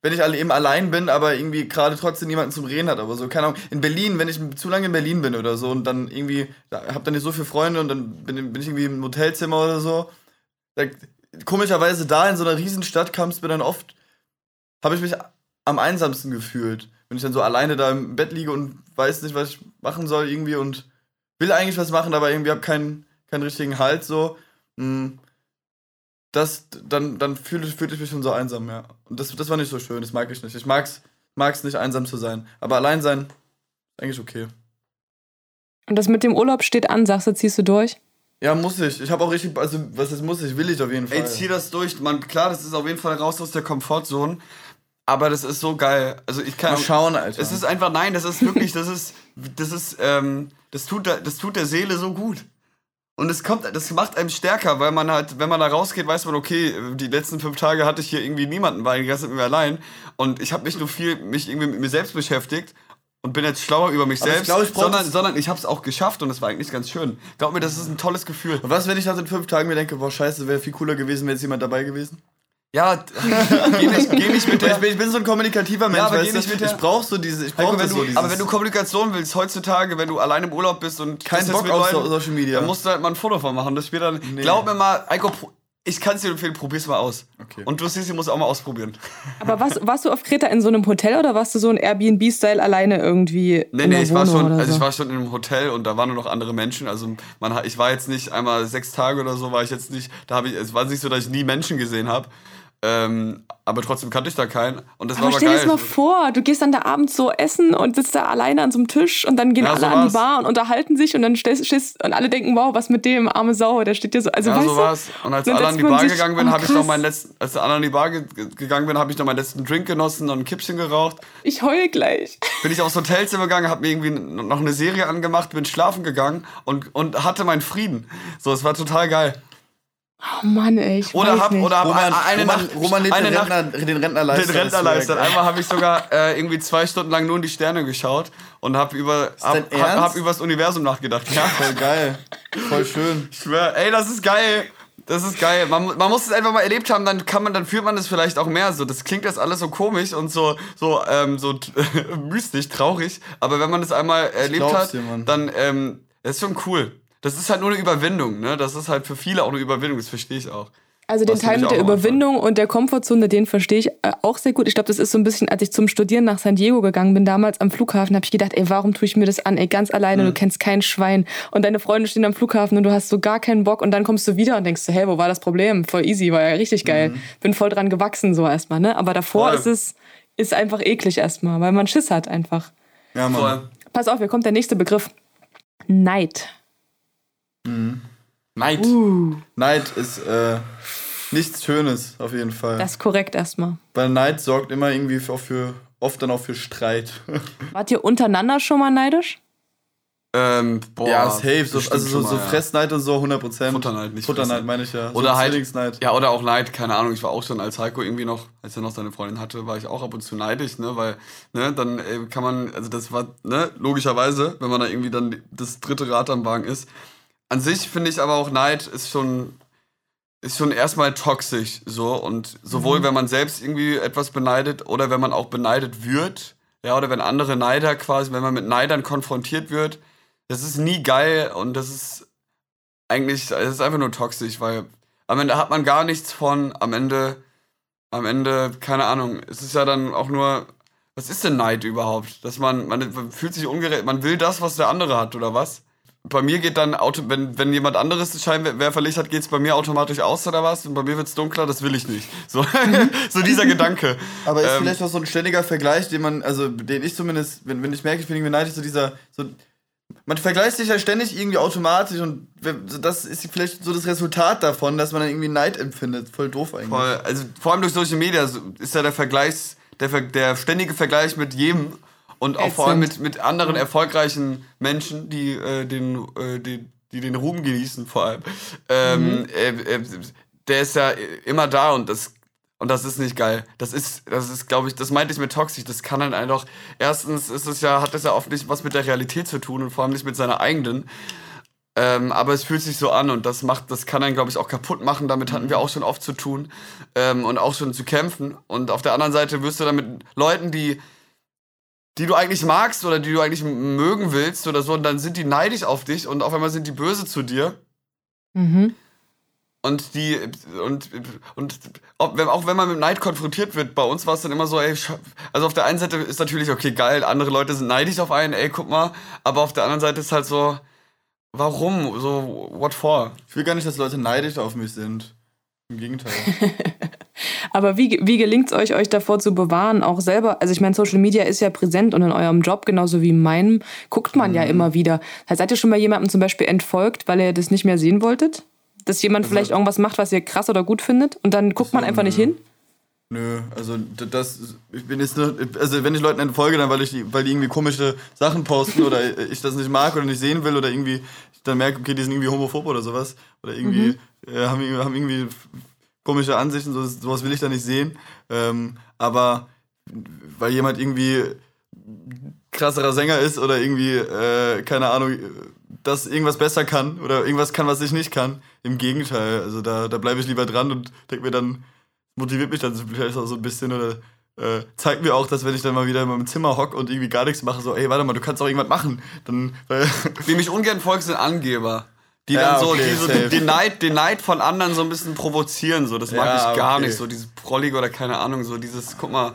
wenn ich alle eben allein bin, aber irgendwie gerade trotzdem niemanden zum Reden hat, aber so, keine Ahnung, in Berlin, wenn ich zu lange in Berlin bin oder so und dann irgendwie, da, hab dann nicht so viele Freunde und dann bin, bin ich irgendwie im Hotelzimmer oder so, da, komischerweise da in so einer Riesenstadt kam es mir dann oft, habe ich mich am einsamsten gefühlt, wenn ich dann so alleine da im Bett liege und weiß nicht, was ich machen soll irgendwie und will eigentlich was machen, aber irgendwie habe keinen, keinen richtigen Halt so. Hm das, dann, dann fühlte, fühlte ich mich schon so einsam, ja. Und das, das war nicht so schön, das mag ich nicht. Ich mag's, mag's nicht, einsam zu sein. Aber allein sein, ist eigentlich okay.
Und das mit dem Urlaub steht an, sagst du, ziehst du durch?
Ja, muss ich. Ich habe auch richtig, also was das muss ich, will ich auf jeden Fall.
Ey, zieh das durch. Man, klar, das ist auf jeden Fall raus aus der Komfortzone. Aber das ist so geil. Also ich kann.
Mal schauen, Alter.
Es ist einfach, nein, das ist wirklich, das ist, das ist, ähm, das tut, das tut der Seele so gut. Und es kommt, das macht einem stärker, weil man halt, wenn man da rausgeht, weiß man, okay, die letzten fünf Tage hatte ich hier irgendwie niemanden, weil ich ganze mit mir allein. Und ich habe nicht nur viel mich irgendwie mit mir selbst beschäftigt und bin jetzt schlauer über mich Aber selbst, glaub, ich sondern, sondern ich habe es auch geschafft und das war eigentlich ganz schön. Glaub mir, das ist ein tolles Gefühl.
Und was, wenn ich nach den fünf Tagen mir denke, boah, scheiße, wäre viel cooler gewesen, wäre jetzt jemand dabei gewesen?
Ja, geh nicht, geh nicht mit der.
Ich bin, ich bin so ein kommunikativer Mensch, ja, aber geh nicht mit der, ich brauch so diese. Ich brauch
wenn
so
du, dieses, aber wenn du Kommunikation willst, heutzutage, wenn du allein im Urlaub bist und
kein Bock auf Leuten, Social Media,
dann musst du halt mal ein Foto von machen. Das spielt dann. Nee. Glaub mir mal, Eiko, ich kann es dir empfehlen, probier's mal aus. Okay. Und du siehst, du musst auch mal ausprobieren.
Aber was, warst du auf Kreta in so einem Hotel oder warst du so ein Airbnb-Style alleine irgendwie?
Nee, nee, ich war schon, also so? ich war schon in einem Hotel und da waren nur noch andere Menschen. Also man, ich war jetzt nicht einmal sechs Tage oder so, war ich jetzt nicht, da habe ich, es war nicht so, dass ich nie Menschen gesehen habe. Ähm, aber trotzdem kannte ich da keinen. Und das
aber
war aber
stell
geil.
dir das mal vor, du gehst dann da abends so essen und sitzt da alleine an so einem Tisch und dann gehen ja, alle an die Bar und unterhalten sich und dann stehst und alle denken, wow, was mit dem, arme Sau, der steht dir so. Also,
ja,
weißt
so war's. Und als alle an die Bar gegangen bin, oh, habe ich noch meinen letzten, als alle an die Bar ge gegangen bin, habe ich noch meinen letzten Drink genossen und ein Kippchen geraucht.
Ich heul gleich.
Bin ich aufs Hotelzimmer gegangen, habe mir irgendwie noch eine Serie angemacht, bin schlafen gegangen und, und hatte meinen Frieden. So, es war total geil.
Oh Mann, ey. Ich
oder hab, oder hab
Roman,
eine
Roman,
Nacht.
Roman
eine
den, Rentner,
Nacht,
den Rentnerleister.
Den Rentnerleister. Einmal habe ich sogar äh, irgendwie zwei Stunden lang nur in die Sterne geschaut und habe über, hab, hab, hab über das Universum nachgedacht.
Ja. Voll geil. Voll schön.
Ich schwör, ey, das ist geil. Das ist geil. Man, man muss es einfach mal erlebt haben, dann kann man, dann fühlt man es vielleicht auch mehr so. Das klingt jetzt alles so komisch und so, so, ähm, so mystisch, traurig. Aber wenn man es einmal erlebt hat, dir, dann ähm, ist schon cool. Das ist halt nur eine Überwindung, ne? Das ist halt für viele auch eine Überwindung, das verstehe ich auch.
Also den Teil mit der Überwindung und der Komfortzone, den verstehe ich äh, auch sehr gut. Ich glaube, das ist so ein bisschen, als ich zum Studieren nach San Diego gegangen bin, damals am Flughafen, habe ich gedacht, ey, warum tue ich mir das an? Ey, ganz alleine, mhm. du kennst kein Schwein und deine Freunde stehen am Flughafen und du hast so gar keinen Bock und dann kommst du wieder und denkst so, hey, wo war das Problem? Voll easy, war ja richtig geil. Mhm. Bin voll dran gewachsen so erstmal, ne? Aber davor voll. ist es ist einfach eklig erstmal, weil man Schiss hat einfach.
Ja, Mann. Voll.
Pass auf, hier kommt der nächste Begriff. Neid.
Mhm. Neid. Uh. Neid ist äh, nichts Schönes, auf jeden Fall.
Das ist korrekt erstmal.
Weil Neid sorgt immer irgendwie auch für, oft dann auch für Streit.
Wart ihr untereinander schon mal neidisch?
Ähm, boah,
ja, safe. So, also so, so Fressneid und so 100%.
Futterneid, nicht
Futterneid meine ich ja.
Oder so halt, ja, oder auch Neid, keine Ahnung. Ich war auch schon als Heiko irgendwie noch, als er noch seine Freundin hatte, war ich auch ab und zu neidisch, ne, weil, ne, dann äh, kann man, also das war, ne, logischerweise, wenn man da irgendwie dann das dritte Rad am Wagen ist, an sich finde ich aber auch Neid ist schon ist schon erstmal toxisch so und sowohl mhm. wenn man selbst irgendwie etwas beneidet oder wenn man auch beneidet wird, ja, oder wenn andere Neider quasi, wenn man mit Neidern konfrontiert wird, das ist nie geil und das ist eigentlich das ist einfach nur toxisch, weil am Ende hat man gar nichts von, am Ende am Ende keine Ahnung, es ist ja dann auch nur was ist denn Neid überhaupt? Dass man man fühlt sich ungerecht, man will das, was der andere hat oder was? Bei mir geht dann, Auto, wenn, wenn jemand anderes das Scheinwerferlicht hat, geht es bei mir automatisch aus oder was? Und bei mir wird es dunkler, das will ich nicht. So, so dieser Gedanke.
Aber ist ähm, vielleicht auch so ein ständiger Vergleich, den man, also den ich zumindest, wenn, wenn ich merke, ich bin irgendwie neidisch, so dieser, so, man vergleicht sich ja ständig irgendwie automatisch und das ist vielleicht so das Resultat davon, dass man dann irgendwie Neid empfindet. Voll doof eigentlich.
Voll, also vor allem durch Social Media ist ja der Vergleich, der, der ständige Vergleich mit jedem und auch vor allem mit, mit anderen erfolgreichen Menschen, die, äh, den, äh, die, die den Ruhm genießen, vor allem. Ähm, mhm. äh, äh der ist ja immer da und das und das ist nicht geil. Das ist, das ist, glaube ich, das meinte ich mit toxisch. Das kann dann einfach. Erstens ist es ja, hat das ja oft nicht was mit der Realität zu tun und vor allem nicht mit seiner eigenen. Ähm, aber es fühlt sich so an und das macht, das kann einen, glaube ich, auch kaputt machen. Damit hatten wir auch schon oft zu tun ähm, und auch schon zu kämpfen. Und auf der anderen Seite wirst du dann mit Leuten, die, die du eigentlich magst oder die du eigentlich mögen willst oder so, und dann sind die neidisch auf dich und auf einmal sind die böse zu dir.
Mhm.
Und die, und, und ob, wenn, auch wenn man mit Neid konfrontiert wird, bei uns war es dann immer so, ey, also auf der einen Seite ist natürlich, okay, geil, andere Leute sind neidisch auf einen, ey, guck mal, aber auf der anderen Seite ist halt so, warum? So, what for?
Ich will gar nicht, dass Leute neidisch auf mich sind. Im Gegenteil.
Aber wie, wie gelingt es euch, euch davor zu bewahren, auch selber? Also ich meine, Social Media ist ja präsent und in eurem Job, genauso wie in meinem, guckt man mhm. ja immer wieder. Seid ihr schon mal jemandem zum Beispiel entfolgt, weil ihr das nicht mehr sehen wolltet? dass jemand also, vielleicht irgendwas macht, was ihr krass oder gut findet und dann guckt man einfach nö. nicht hin?
Nö, also das, ich bin jetzt nur, also wenn ich Leuten entfolge, dann weil ich die, weil die irgendwie komische Sachen posten oder ich das nicht mag oder nicht sehen will oder irgendwie dann merke, okay, die sind irgendwie homophob oder sowas oder irgendwie mhm. äh, haben, haben irgendwie komische Ansichten, so, sowas will ich da nicht sehen. Ähm, aber weil jemand irgendwie krasserer Sänger ist oder irgendwie, äh, keine Ahnung, das irgendwas besser kann oder irgendwas kann, was ich nicht kann. Im Gegenteil, also da, da bleibe ich lieber dran und denke mir dann, motiviert mich dann vielleicht auch so ein bisschen oder äh, zeigt mir auch, dass wenn ich dann mal wieder in meinem Zimmer hocke und irgendwie gar nichts mache, so, ey, warte mal, du kannst auch irgendwas machen. Dann,
Wie mich ungern folgt, sind Angeber. Die ja, dann so, okay, die so den, den, Neid, den Neid von anderen so ein bisschen provozieren, so, das mag ja, ich gar okay. nicht, so dieses Prollige oder keine Ahnung, so dieses, guck mal,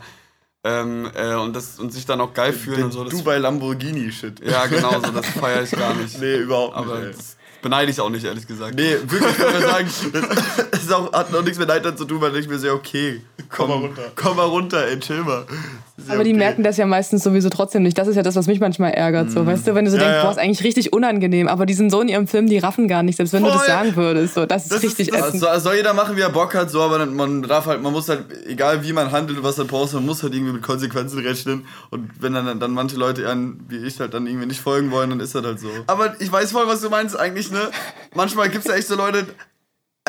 ähm, äh, und, das, und sich dann auch geil fühlen und so.
Das Dubai Lamborghini-Shit.
Ja, genau, so, das feiere ich gar nicht.
Nee, überhaupt
nicht. Aber das beneide ich auch nicht, ehrlich gesagt.
Nee, wirklich, ich würde sagen, das auch, hat noch nichts mit Neid zu tun, weil ich mir sehr, okay, komm, komm mal runter. Komm mal runter, ey, chill mal.
Aber die okay. merken das ja meistens sowieso trotzdem nicht. Das ist ja das, was mich manchmal ärgert. So, mm. weißt du, wenn du so ja, denkst, ja. boah, ist eigentlich richtig unangenehm, aber die sind so in ihrem Film, die raffen gar nicht, selbst wenn Voll. du das sagen würdest. So, das ist das richtig ist,
ätzend. Soll, soll jeder machen, wie er Bock hat, so, aber man darf halt, man muss halt, egal wie man handelt, was er postet, man muss halt irgendwie mit Konsequenzen rechnen. Und wenn dann, dann manche Leute an, wie ich halt dann irgendwie nicht folgen wollen, dann ist das halt so.
Aber ich weiß voll, was du meinst eigentlich, ne? Manchmal gibt es ja echt so Leute,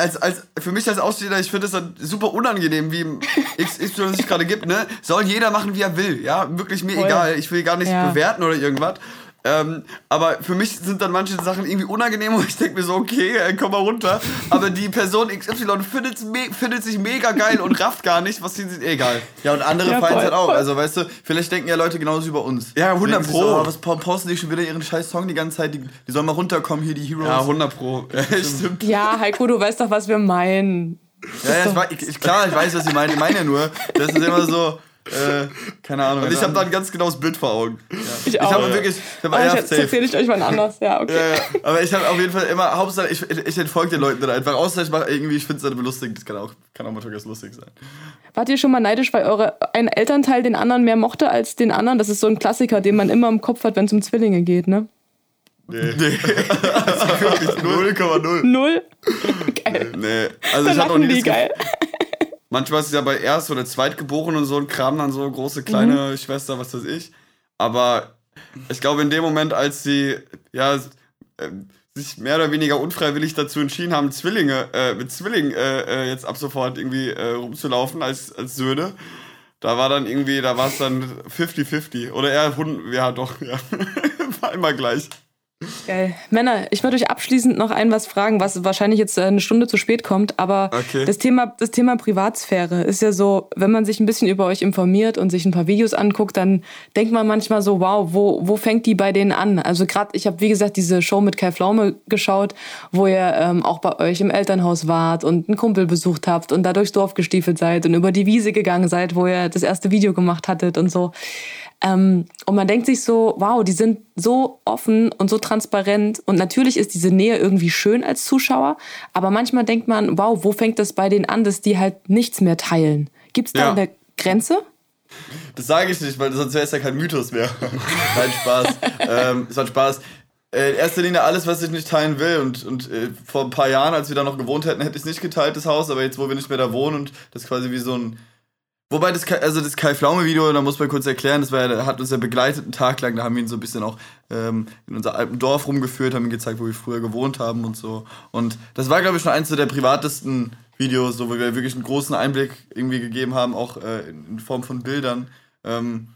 als, als, für mich als Aussteher, ich finde es dann super unangenehm, wie XY sich gerade gibt, ne? Soll jeder machen, wie er will, ja? Wirklich mir Voll. egal. Ich will gar nicht ja. bewerten oder irgendwas. Ähm, aber für mich sind dann manche Sachen irgendwie unangenehm und ich denke mir so, okay, ey, komm mal runter. Aber die Person XY findet, me findet sich mega geil und rafft gar nicht, was sie sieht. Egal.
Ja, und andere ja, feiern es halt auch. Also, weißt du, vielleicht denken ja Leute genauso über uns.
Ja, 100 Pro. So,
oh, was posten die schon wieder ihren scheiß Song die ganze Zeit? Die, die sollen mal runterkommen, hier die Heroes.
Ja, 100 Pro. Ja,
stimmt. Ja, Heiko, du weißt doch, was wir meinen.
Ja, ja ich, ich, klar, ich weiß, was sie meinen. Ich meine ja nur, das ist immer so äh, keine Ahnung.
Und ich habe da ein ganz genaues Bild vor Augen. Ja.
Ich, ich habe wirklich. Ich hab, oh, ja, jetzt erzähle ich euch mal anders. Ja, okay. Ja,
ja. Aber ich habe auf jeden Fall immer, Hauptsache, ich, ich entfolge den Leuten dann einfach. Außer ich mache irgendwie, ich finde es dann belustigend. Das kann auch, kann auch mal ganz lustig sein.
Wart ihr schon mal neidisch, weil eure ein Elternteil den anderen mehr mochte als den anderen? Das ist so ein Klassiker, den man immer im Kopf hat, wenn es um Zwillinge geht, ne?
Nee. nee. also 0,0.
Null?
Geil. Nee. Also ich hatte noch nie
die, geil.
Manchmal ist es ja bei Erst- oder Zweitgeborenen und so ein Kram dann so große, kleine mhm. Schwester, was weiß ich. Aber ich glaube, in dem Moment, als sie ja äh, sich mehr oder weniger unfreiwillig dazu entschieden haben, Zwillinge, äh, mit Zwillingen äh, äh, jetzt ab sofort irgendwie äh, rumzulaufen als, als Söhne, da war dann irgendwie, da war es dann 50-50. Oder eher Hund, ja doch, ja. war immer gleich.
Geil. Männer, ich würde euch abschließend noch ein was fragen, was wahrscheinlich jetzt äh, eine Stunde zu spät kommt, aber okay. das, Thema, das Thema Privatsphäre ist ja so, wenn man sich ein bisschen über euch informiert und sich ein paar Videos anguckt, dann denkt man manchmal so, wow, wo, wo fängt die bei denen an? Also gerade, ich habe wie gesagt diese Show mit Kai Pflaume geschaut, wo ihr ähm, auch bei euch im Elternhaus wart und einen Kumpel besucht habt und da durchs Dorf gestiefelt seid und über die Wiese gegangen seid, wo ihr das erste Video gemacht hattet und so. Ähm, und man denkt sich so, wow, die sind so offen und so transparent. Und natürlich ist diese Nähe irgendwie schön als Zuschauer. Aber manchmal denkt man, wow, wo fängt das bei denen an, dass die halt nichts mehr teilen? Gibt es da ja. eine Grenze?
Das sage ich nicht, weil sonst wäre es ja kein Mythos mehr. Nein, Spaß. ähm, es hat Spaß. Äh, in erster Linie alles, was ich nicht teilen will. Und, und äh, vor ein paar Jahren, als wir da noch gewohnt hätten, hätte ich es nicht geteilt, das Haus. Aber jetzt, wo wir nicht mehr da wohnen und das quasi wie so ein Wobei das, also das Kai Pflaume Video, da muss man kurz erklären, das war, hat uns ja begleitet einen Tag lang, da haben wir ihn so ein bisschen auch ähm, in unser alten Dorf rumgeführt, haben ihm gezeigt, wo wir früher gewohnt haben und so. Und das war, glaube ich, schon eins der privatesten Videos, so, wo wir wirklich einen großen Einblick irgendwie gegeben haben, auch äh, in Form von Bildern. Ähm,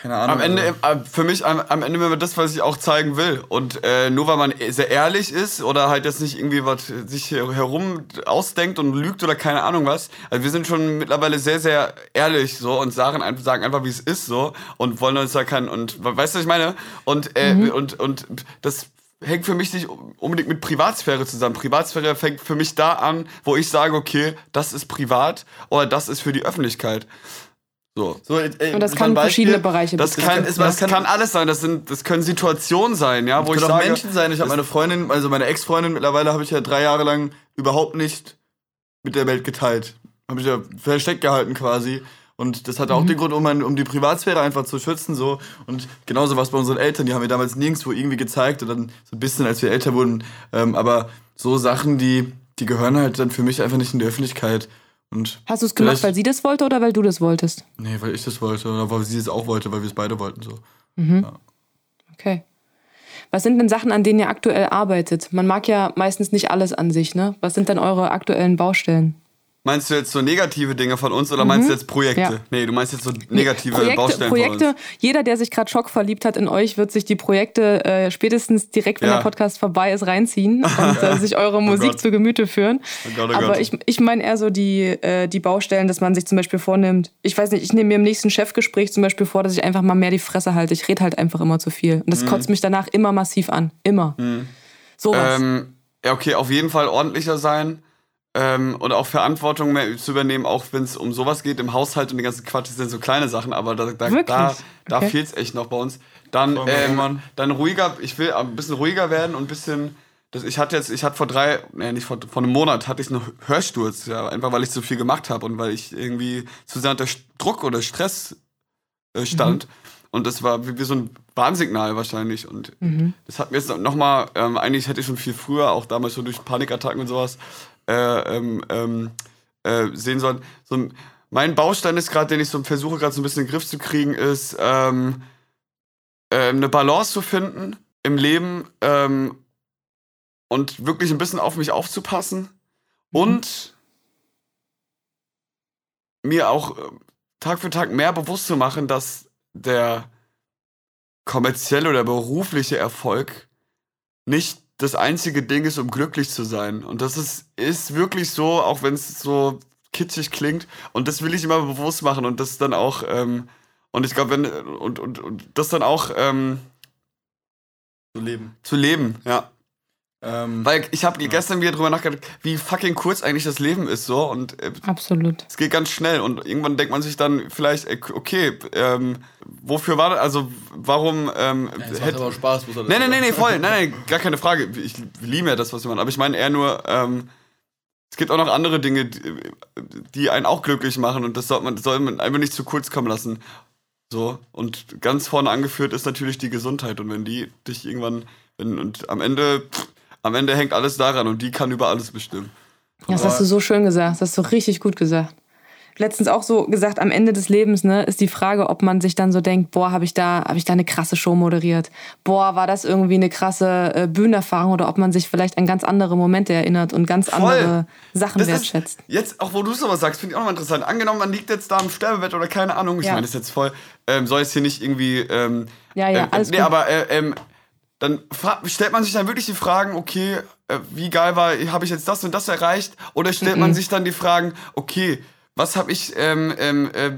keine Ahnung.
Am Ende,
also-
äh, für mich, am, am Ende immer das, was ich auch zeigen will. Und äh, nur weil man sehr ehrlich ist oder halt jetzt nicht irgendwie was sich hier herum ausdenkt und lügt oder keine Ahnung was. Also wir sind schon mittlerweile sehr, sehr ehrlich so und sagen, einfach- sagen einfach, wie es ist so und wollen uns da keinen, und weißt du, was ich meine? Und, äh, und, und das hängt für mich nicht unbedingt mit Privatsphäre zusammen. Privatsphäre fängt für mich da an, wo ich sage, okay, das ist privat oder das ist für die Öffentlichkeit. So.
so, äh,
Und das kann
Beispiel.
verschiedene Bereiche
Das
betreffen.
kann,
ist-
das kann, alles sein. Das, sind, das können Situationen sein, ja, wo ich
können auch
sage,
Menschen sein. Ich habe meine Freundin, also meine Ex-Freundin mittlerweile habe ich ja drei Jahre lang überhaupt nicht mit der Welt geteilt. Habe ich ja versteckt gehalten quasi. Und das hatte auch den Grund, um, mein, um die Privatsphäre einfach zu schützen. so Und genauso was bei unseren Eltern, die haben mir damals nirgendwo irgendwie gezeigt. Und dann so ein bisschen, als wir älter wurden. Ähm, aber so Sachen, die, die gehören halt dann für mich einfach nicht in die Öffentlichkeit. Und
Hast du es gemacht, weil sie das wollte oder weil du das wolltest?
Nee, weil ich das wollte. Oder weil sie es auch wollte, weil wir es beide wollten. so.
Okay. Was sind denn Sachen, an denen ihr aktuell arbeitet? Man mag ja meistens nicht alles an sich, ne? Was sind denn eure aktuellen Baustellen?
Meinst du jetzt so negative Dinge von uns oder meinst du jetzt Projekte?
Ja.
Nee, du meinst jetzt so negative
Projekte,
Baustellen von
Projekte
uns.
jeder, der sich gerade Schock verliebt hat in euch, wird sich die Projekte äh, spätestens direkt, wenn
Ja.
der Podcast vorbei ist, reinziehen und äh, sich eure Musik
Gott.
zu Gemüte führen.
Oh Gott, oh
Aber
Gott.
ich, ich meine eher so die, äh, die Baustellen, dass man sich zum Beispiel vornimmt. Ich weiß nicht, ich nehme mir im nächsten Chefgespräch zum Beispiel vor, dass ich einfach mal mehr die Fresse halte. Ich rede halt einfach immer zu viel. Und
Mhm.
das kotzt mich danach immer massiv an. Immer. Sowas.
Ähm, ja, okay, auf jeden Fall ordentlicher sein. Ähm, und auch Verantwortung mehr zu übernehmen, auch wenn es um sowas geht im Haushalt und den ganzen Quatsch, das sind so kleine Sachen, aber da, da,
Wirklich?
da, da
Okay.
fehlt es echt noch bei uns. Dann, ähm, dann ruhiger, ich will ein bisschen ruhiger werden und ein bisschen. Das, ich hatte jetzt, ich hatte vor drei, nee, nicht vor, vor einem Monat hatte ich einen Hörsturz, ja, einfach weil ich zu viel gemacht habe und weil ich irgendwie zu sehr unter Druck oder Stress äh, stand. Und das war wie, wie so ein Warnsignal wahrscheinlich. Und das hat mir jetzt nochmal, ähm, eigentlich hätte ich schon viel früher, auch damals schon durch Panikattacken und sowas, äh, ähm, ähm, äh, sehen sollen. So, ein- mein Baustein ist gerade, den ich so versuche gerade so ein bisschen in den Griff zu kriegen, ist ähm, äh, eine Balance zu finden im Leben ähm, und wirklich ein bisschen auf mich aufzupassen und mir auch äh, Tag für Tag mehr bewusst zu machen, dass der kommerzielle oder berufliche Erfolg nicht das einzige Ding ist, um glücklich zu sein. Und das ist, ist wirklich so, auch wenn es so kitschig klingt. Und das will ich immer bewusst machen und das dann auch, ähm, und ich glaube, wenn, und, und, und das dann auch ähm,
So leben.
zu leben, ja.
Ähm,
Weil ich habe gestern wieder drüber nachgedacht, wie fucking kurz eigentlich das Leben ist so und äh,
Absolut.
es geht ganz schnell und irgendwann denkt man sich dann vielleicht, äh, okay, ähm, wofür war das, also warum ähm,
das macht
hätte-
aber auch Spaß, muss er das
Nee, nee, nee, nee, voll. Nein, nein, gar keine Frage. Ich liebe ja das, was wir machen. Aber ich meine eher nur, ähm, es gibt auch noch andere Dinge, die, die einen auch glücklich machen und das sollte man, das soll man einfach nicht zu kurz kommen lassen. So. Und ganz vorne angeführt ist natürlich die Gesundheit. Und wenn die dich irgendwann, wenn, und am Ende, pff, am Ende hängt alles daran und die kann über alles bestimmen.
Das hast du so schön gesagt. Das hast du richtig gut gesagt. Letztens auch so gesagt, am Ende des Lebens ne, ist die Frage, ob man sich dann so denkt, boah, habe ich da, habe ich da eine krasse Show moderiert? Boah, war das irgendwie eine krasse äh, Bühnenerfahrung oder ob man sich vielleicht an ganz andere Momente erinnert und ganz
Voll.
andere Sachen
Das
wertschätzt.
Ist jetzt, auch wo du sowas sagst, finde ich auch nochmal interessant. Angenommen, man liegt jetzt da im Sterbebett oder keine Ahnung. Ich
Ja.
meine, das ist jetzt voll, ähm, soll jetzt hier nicht irgendwie. Ähm,
Ja, ja,
äh,
alles
Nee,
gut.
aber äh, ähm, dann stellt man sich dann wirklich die Fragen, okay, äh, wie geil war, habe ich jetzt das und das erreicht? Oder stellt man sich dann die Fragen, okay, was habe ich, ähm, ähm, äh,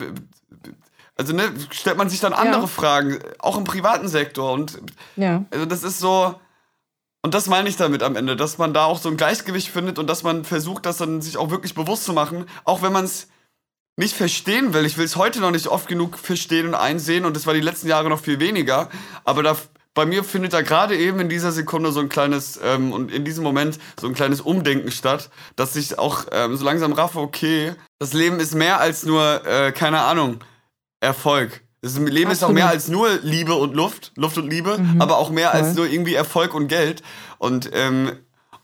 also ne, stellt man sich dann andere
Ja.
Fragen, auch im privaten Sektor und
Ja.
also das ist so. Und das meine ich damit am Ende, dass man da auch so ein Gleichgewicht findet und dass man versucht, das dann sich auch wirklich bewusst zu machen, auch wenn man es nicht verstehen will. Ich will es heute noch nicht oft genug verstehen und einsehen und das war die letzten Jahre noch viel weniger. Aber da, bei mir findet da gerade eben in dieser Sekunde so ein kleines ähm, und in diesem Moment so ein kleines Umdenken statt, dass ich auch ähm, so langsam raffe, okay, das Leben ist mehr als nur, äh, keine Ahnung, Erfolg. Das Leben ist auch mehr als nur Liebe und Luft, Luft und Liebe, aber auch mehr als
Voll.
nur irgendwie Erfolg und Geld. Und, ähm,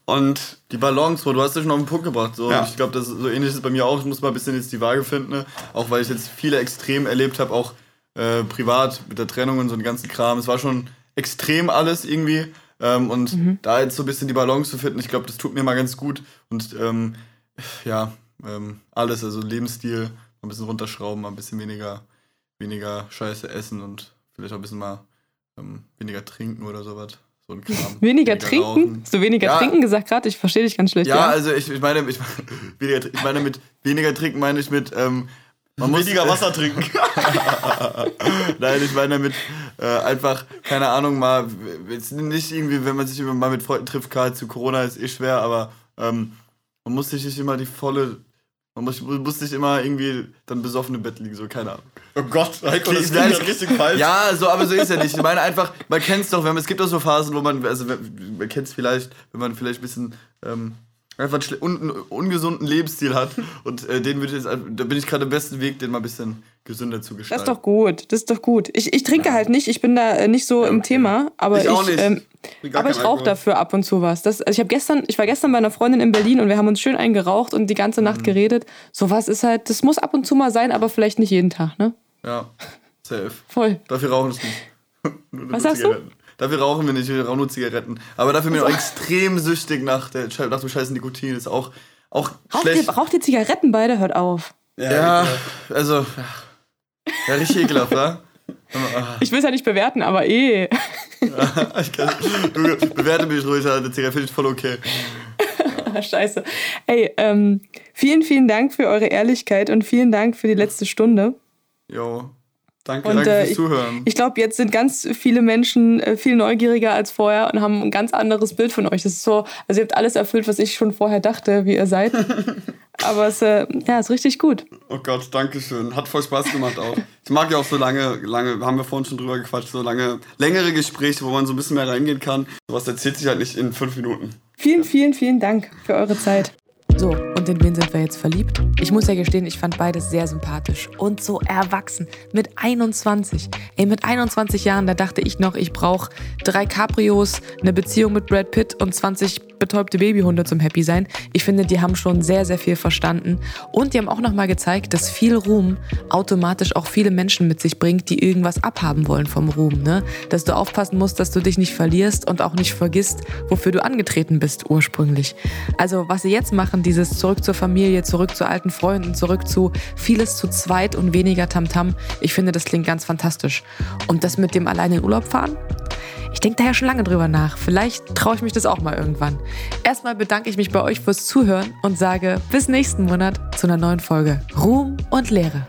und
Die Balance, Bro, du hast ja schon auf den Punkt gebracht. So.
Ja.
Ich glaube, das ist so ähnlich ist es bei mir auch. Ich muss mal ein bisschen jetzt die Waage finden. Ne? Auch weil ich jetzt viele extrem erlebt habe, auch äh, privat mit der Trennung und so den ganzen Kram. Es war schon extrem alles irgendwie. Ähm, und da jetzt so ein bisschen die Balance zu finden, ich glaube, das tut mir mal ganz gut. Und ähm, ja, ähm, alles, also Lebensstil, mal ein bisschen runterschrauben, mal ein bisschen weniger, weniger Scheiße essen und vielleicht auch ein bisschen mal ähm, weniger trinken oder sowas. So ein Kram.
Weniger, trinken?
rauchen.
Hast du weniger
Ja.
trinken gesagt gerade? Ich verstehe dich ganz schlecht.
Ja, also ich, ich meine, ich, weniger, ich meine mit weniger trinken meine ich mit ähm, man muss
Weniger Wasser trinken.
Nein, ich meine damit äh, einfach, keine Ahnung, mal, jetzt nicht irgendwie, wenn man sich immer mal mit Freunden trifft, klar, zu Corona ist eh schwer, aber ähm, man muss sich nicht immer die volle, man muss, muss nicht immer irgendwie dann besoffen im Bett liegen, so, keine Ahnung.
Oh Gott, Heiko, das klingt
weiß-
grad richtig falsch.
Ja, so, aber so ist ja nicht. Ich meine einfach, man kennt es doch, wenn man, es gibt auch so Phasen, wo man, also man kennt es vielleicht, wenn man vielleicht ein bisschen ähm, einfach einen ungesunden Lebensstil hat und äh, den würde ich jetzt, da bin ich gerade am besten Weg, den mal ein bisschen gesünder zu
Das
gestalten.
ist doch gut, das ist doch gut. Ich, ich trinke halt nicht, ich bin da äh, nicht so im Thema, aber
Ich
ich,
auch nicht.
Ähm, aber ich rauche dafür ab und zu was. Das, also ich habe gestern, ich war gestern bei einer Freundin in Berlin und wir haben uns schön eingeraucht und die ganze
Mhm.
Nacht geredet. Sowas ist halt, das muss ab und zu mal sein, aber vielleicht nicht jeden Tag, ne?
Ja, safe.
Voll.
Dafür rauchen wir nicht.
Was sagst du?
Dafür rauchen wir nicht, wir rauchen nur Zigaretten. Aber dafür bin ich auch extrem süchtig nach, der, nach dem scheißen Nikotin. Ist auch, auch
Raucht
schlecht.
ihr, raucht ihr Zigaretten beide? Hört auf.
Ja, also, ja, richtig ekelhaft, wa?
Ich will es ja nicht bewerten, aber eh.
Ich kann, du bewerte mich ruhig, Alter, Zigarette finde ich voll okay.
Scheiße. Ey, ähm, vielen, vielen Dank für eure Ehrlichkeit und vielen Dank für die letzte Stunde.
Jo,
Danke.
Und
danke
äh,
fürs
ich,
Zuhören.
ich glaube, jetzt sind ganz viele Menschen äh, viel neugieriger als vorher und haben ein ganz anderes Bild von euch. Das ist so, also ihr habt alles erfüllt, was ich schon vorher dachte, wie ihr seid. Aber es äh, ja, ist richtig gut.
Oh Gott, danke schön. Hat voll Spaß gemacht auch. Ich mag ja auch so lange, lange, haben wir vorhin schon drüber gequatscht, so lange, längere Gespräche, wo man so ein bisschen mehr reingehen kann. Sowas erzählt sich halt nicht in fünf Minuten.
Vielen, vielen, vielen Dank für eure Zeit. So, und in wen sind wir jetzt verliebt? Ich muss ja gestehen, ich fand beides sehr sympathisch und so erwachsen. Mit 21. Ey, mit 21 Jahren, da dachte ich noch, ich brauche drei Cabrios, eine Beziehung mit Brad Pitt und 20 betäubte Babyhunde zum Happy sein. Ich finde, die haben schon sehr, sehr viel verstanden. Und die haben auch nochmal gezeigt, dass viel Ruhm automatisch auch viele Menschen mit sich bringt, die irgendwas abhaben wollen vom Ruhm. Ne? Dass du aufpassen musst, dass du dich nicht verlierst und auch nicht vergisst, wofür du angetreten bist ursprünglich. Also was sie jetzt machen, dieses zurück zur Familie, zurück zu alten Freunden, zurück zu vieles zu zweit und weniger Tamtam, ich finde, das klingt ganz fantastisch. Und das mit dem alleine in Urlaub fahren? Ich denke da ja schon lange drüber nach. Vielleicht traue ich mich das auch mal irgendwann. Erstmal bedanke ich mich bei euch fürs Zuhören und sage bis nächsten Monat zu einer neuen Folge Ruhm und Lehre.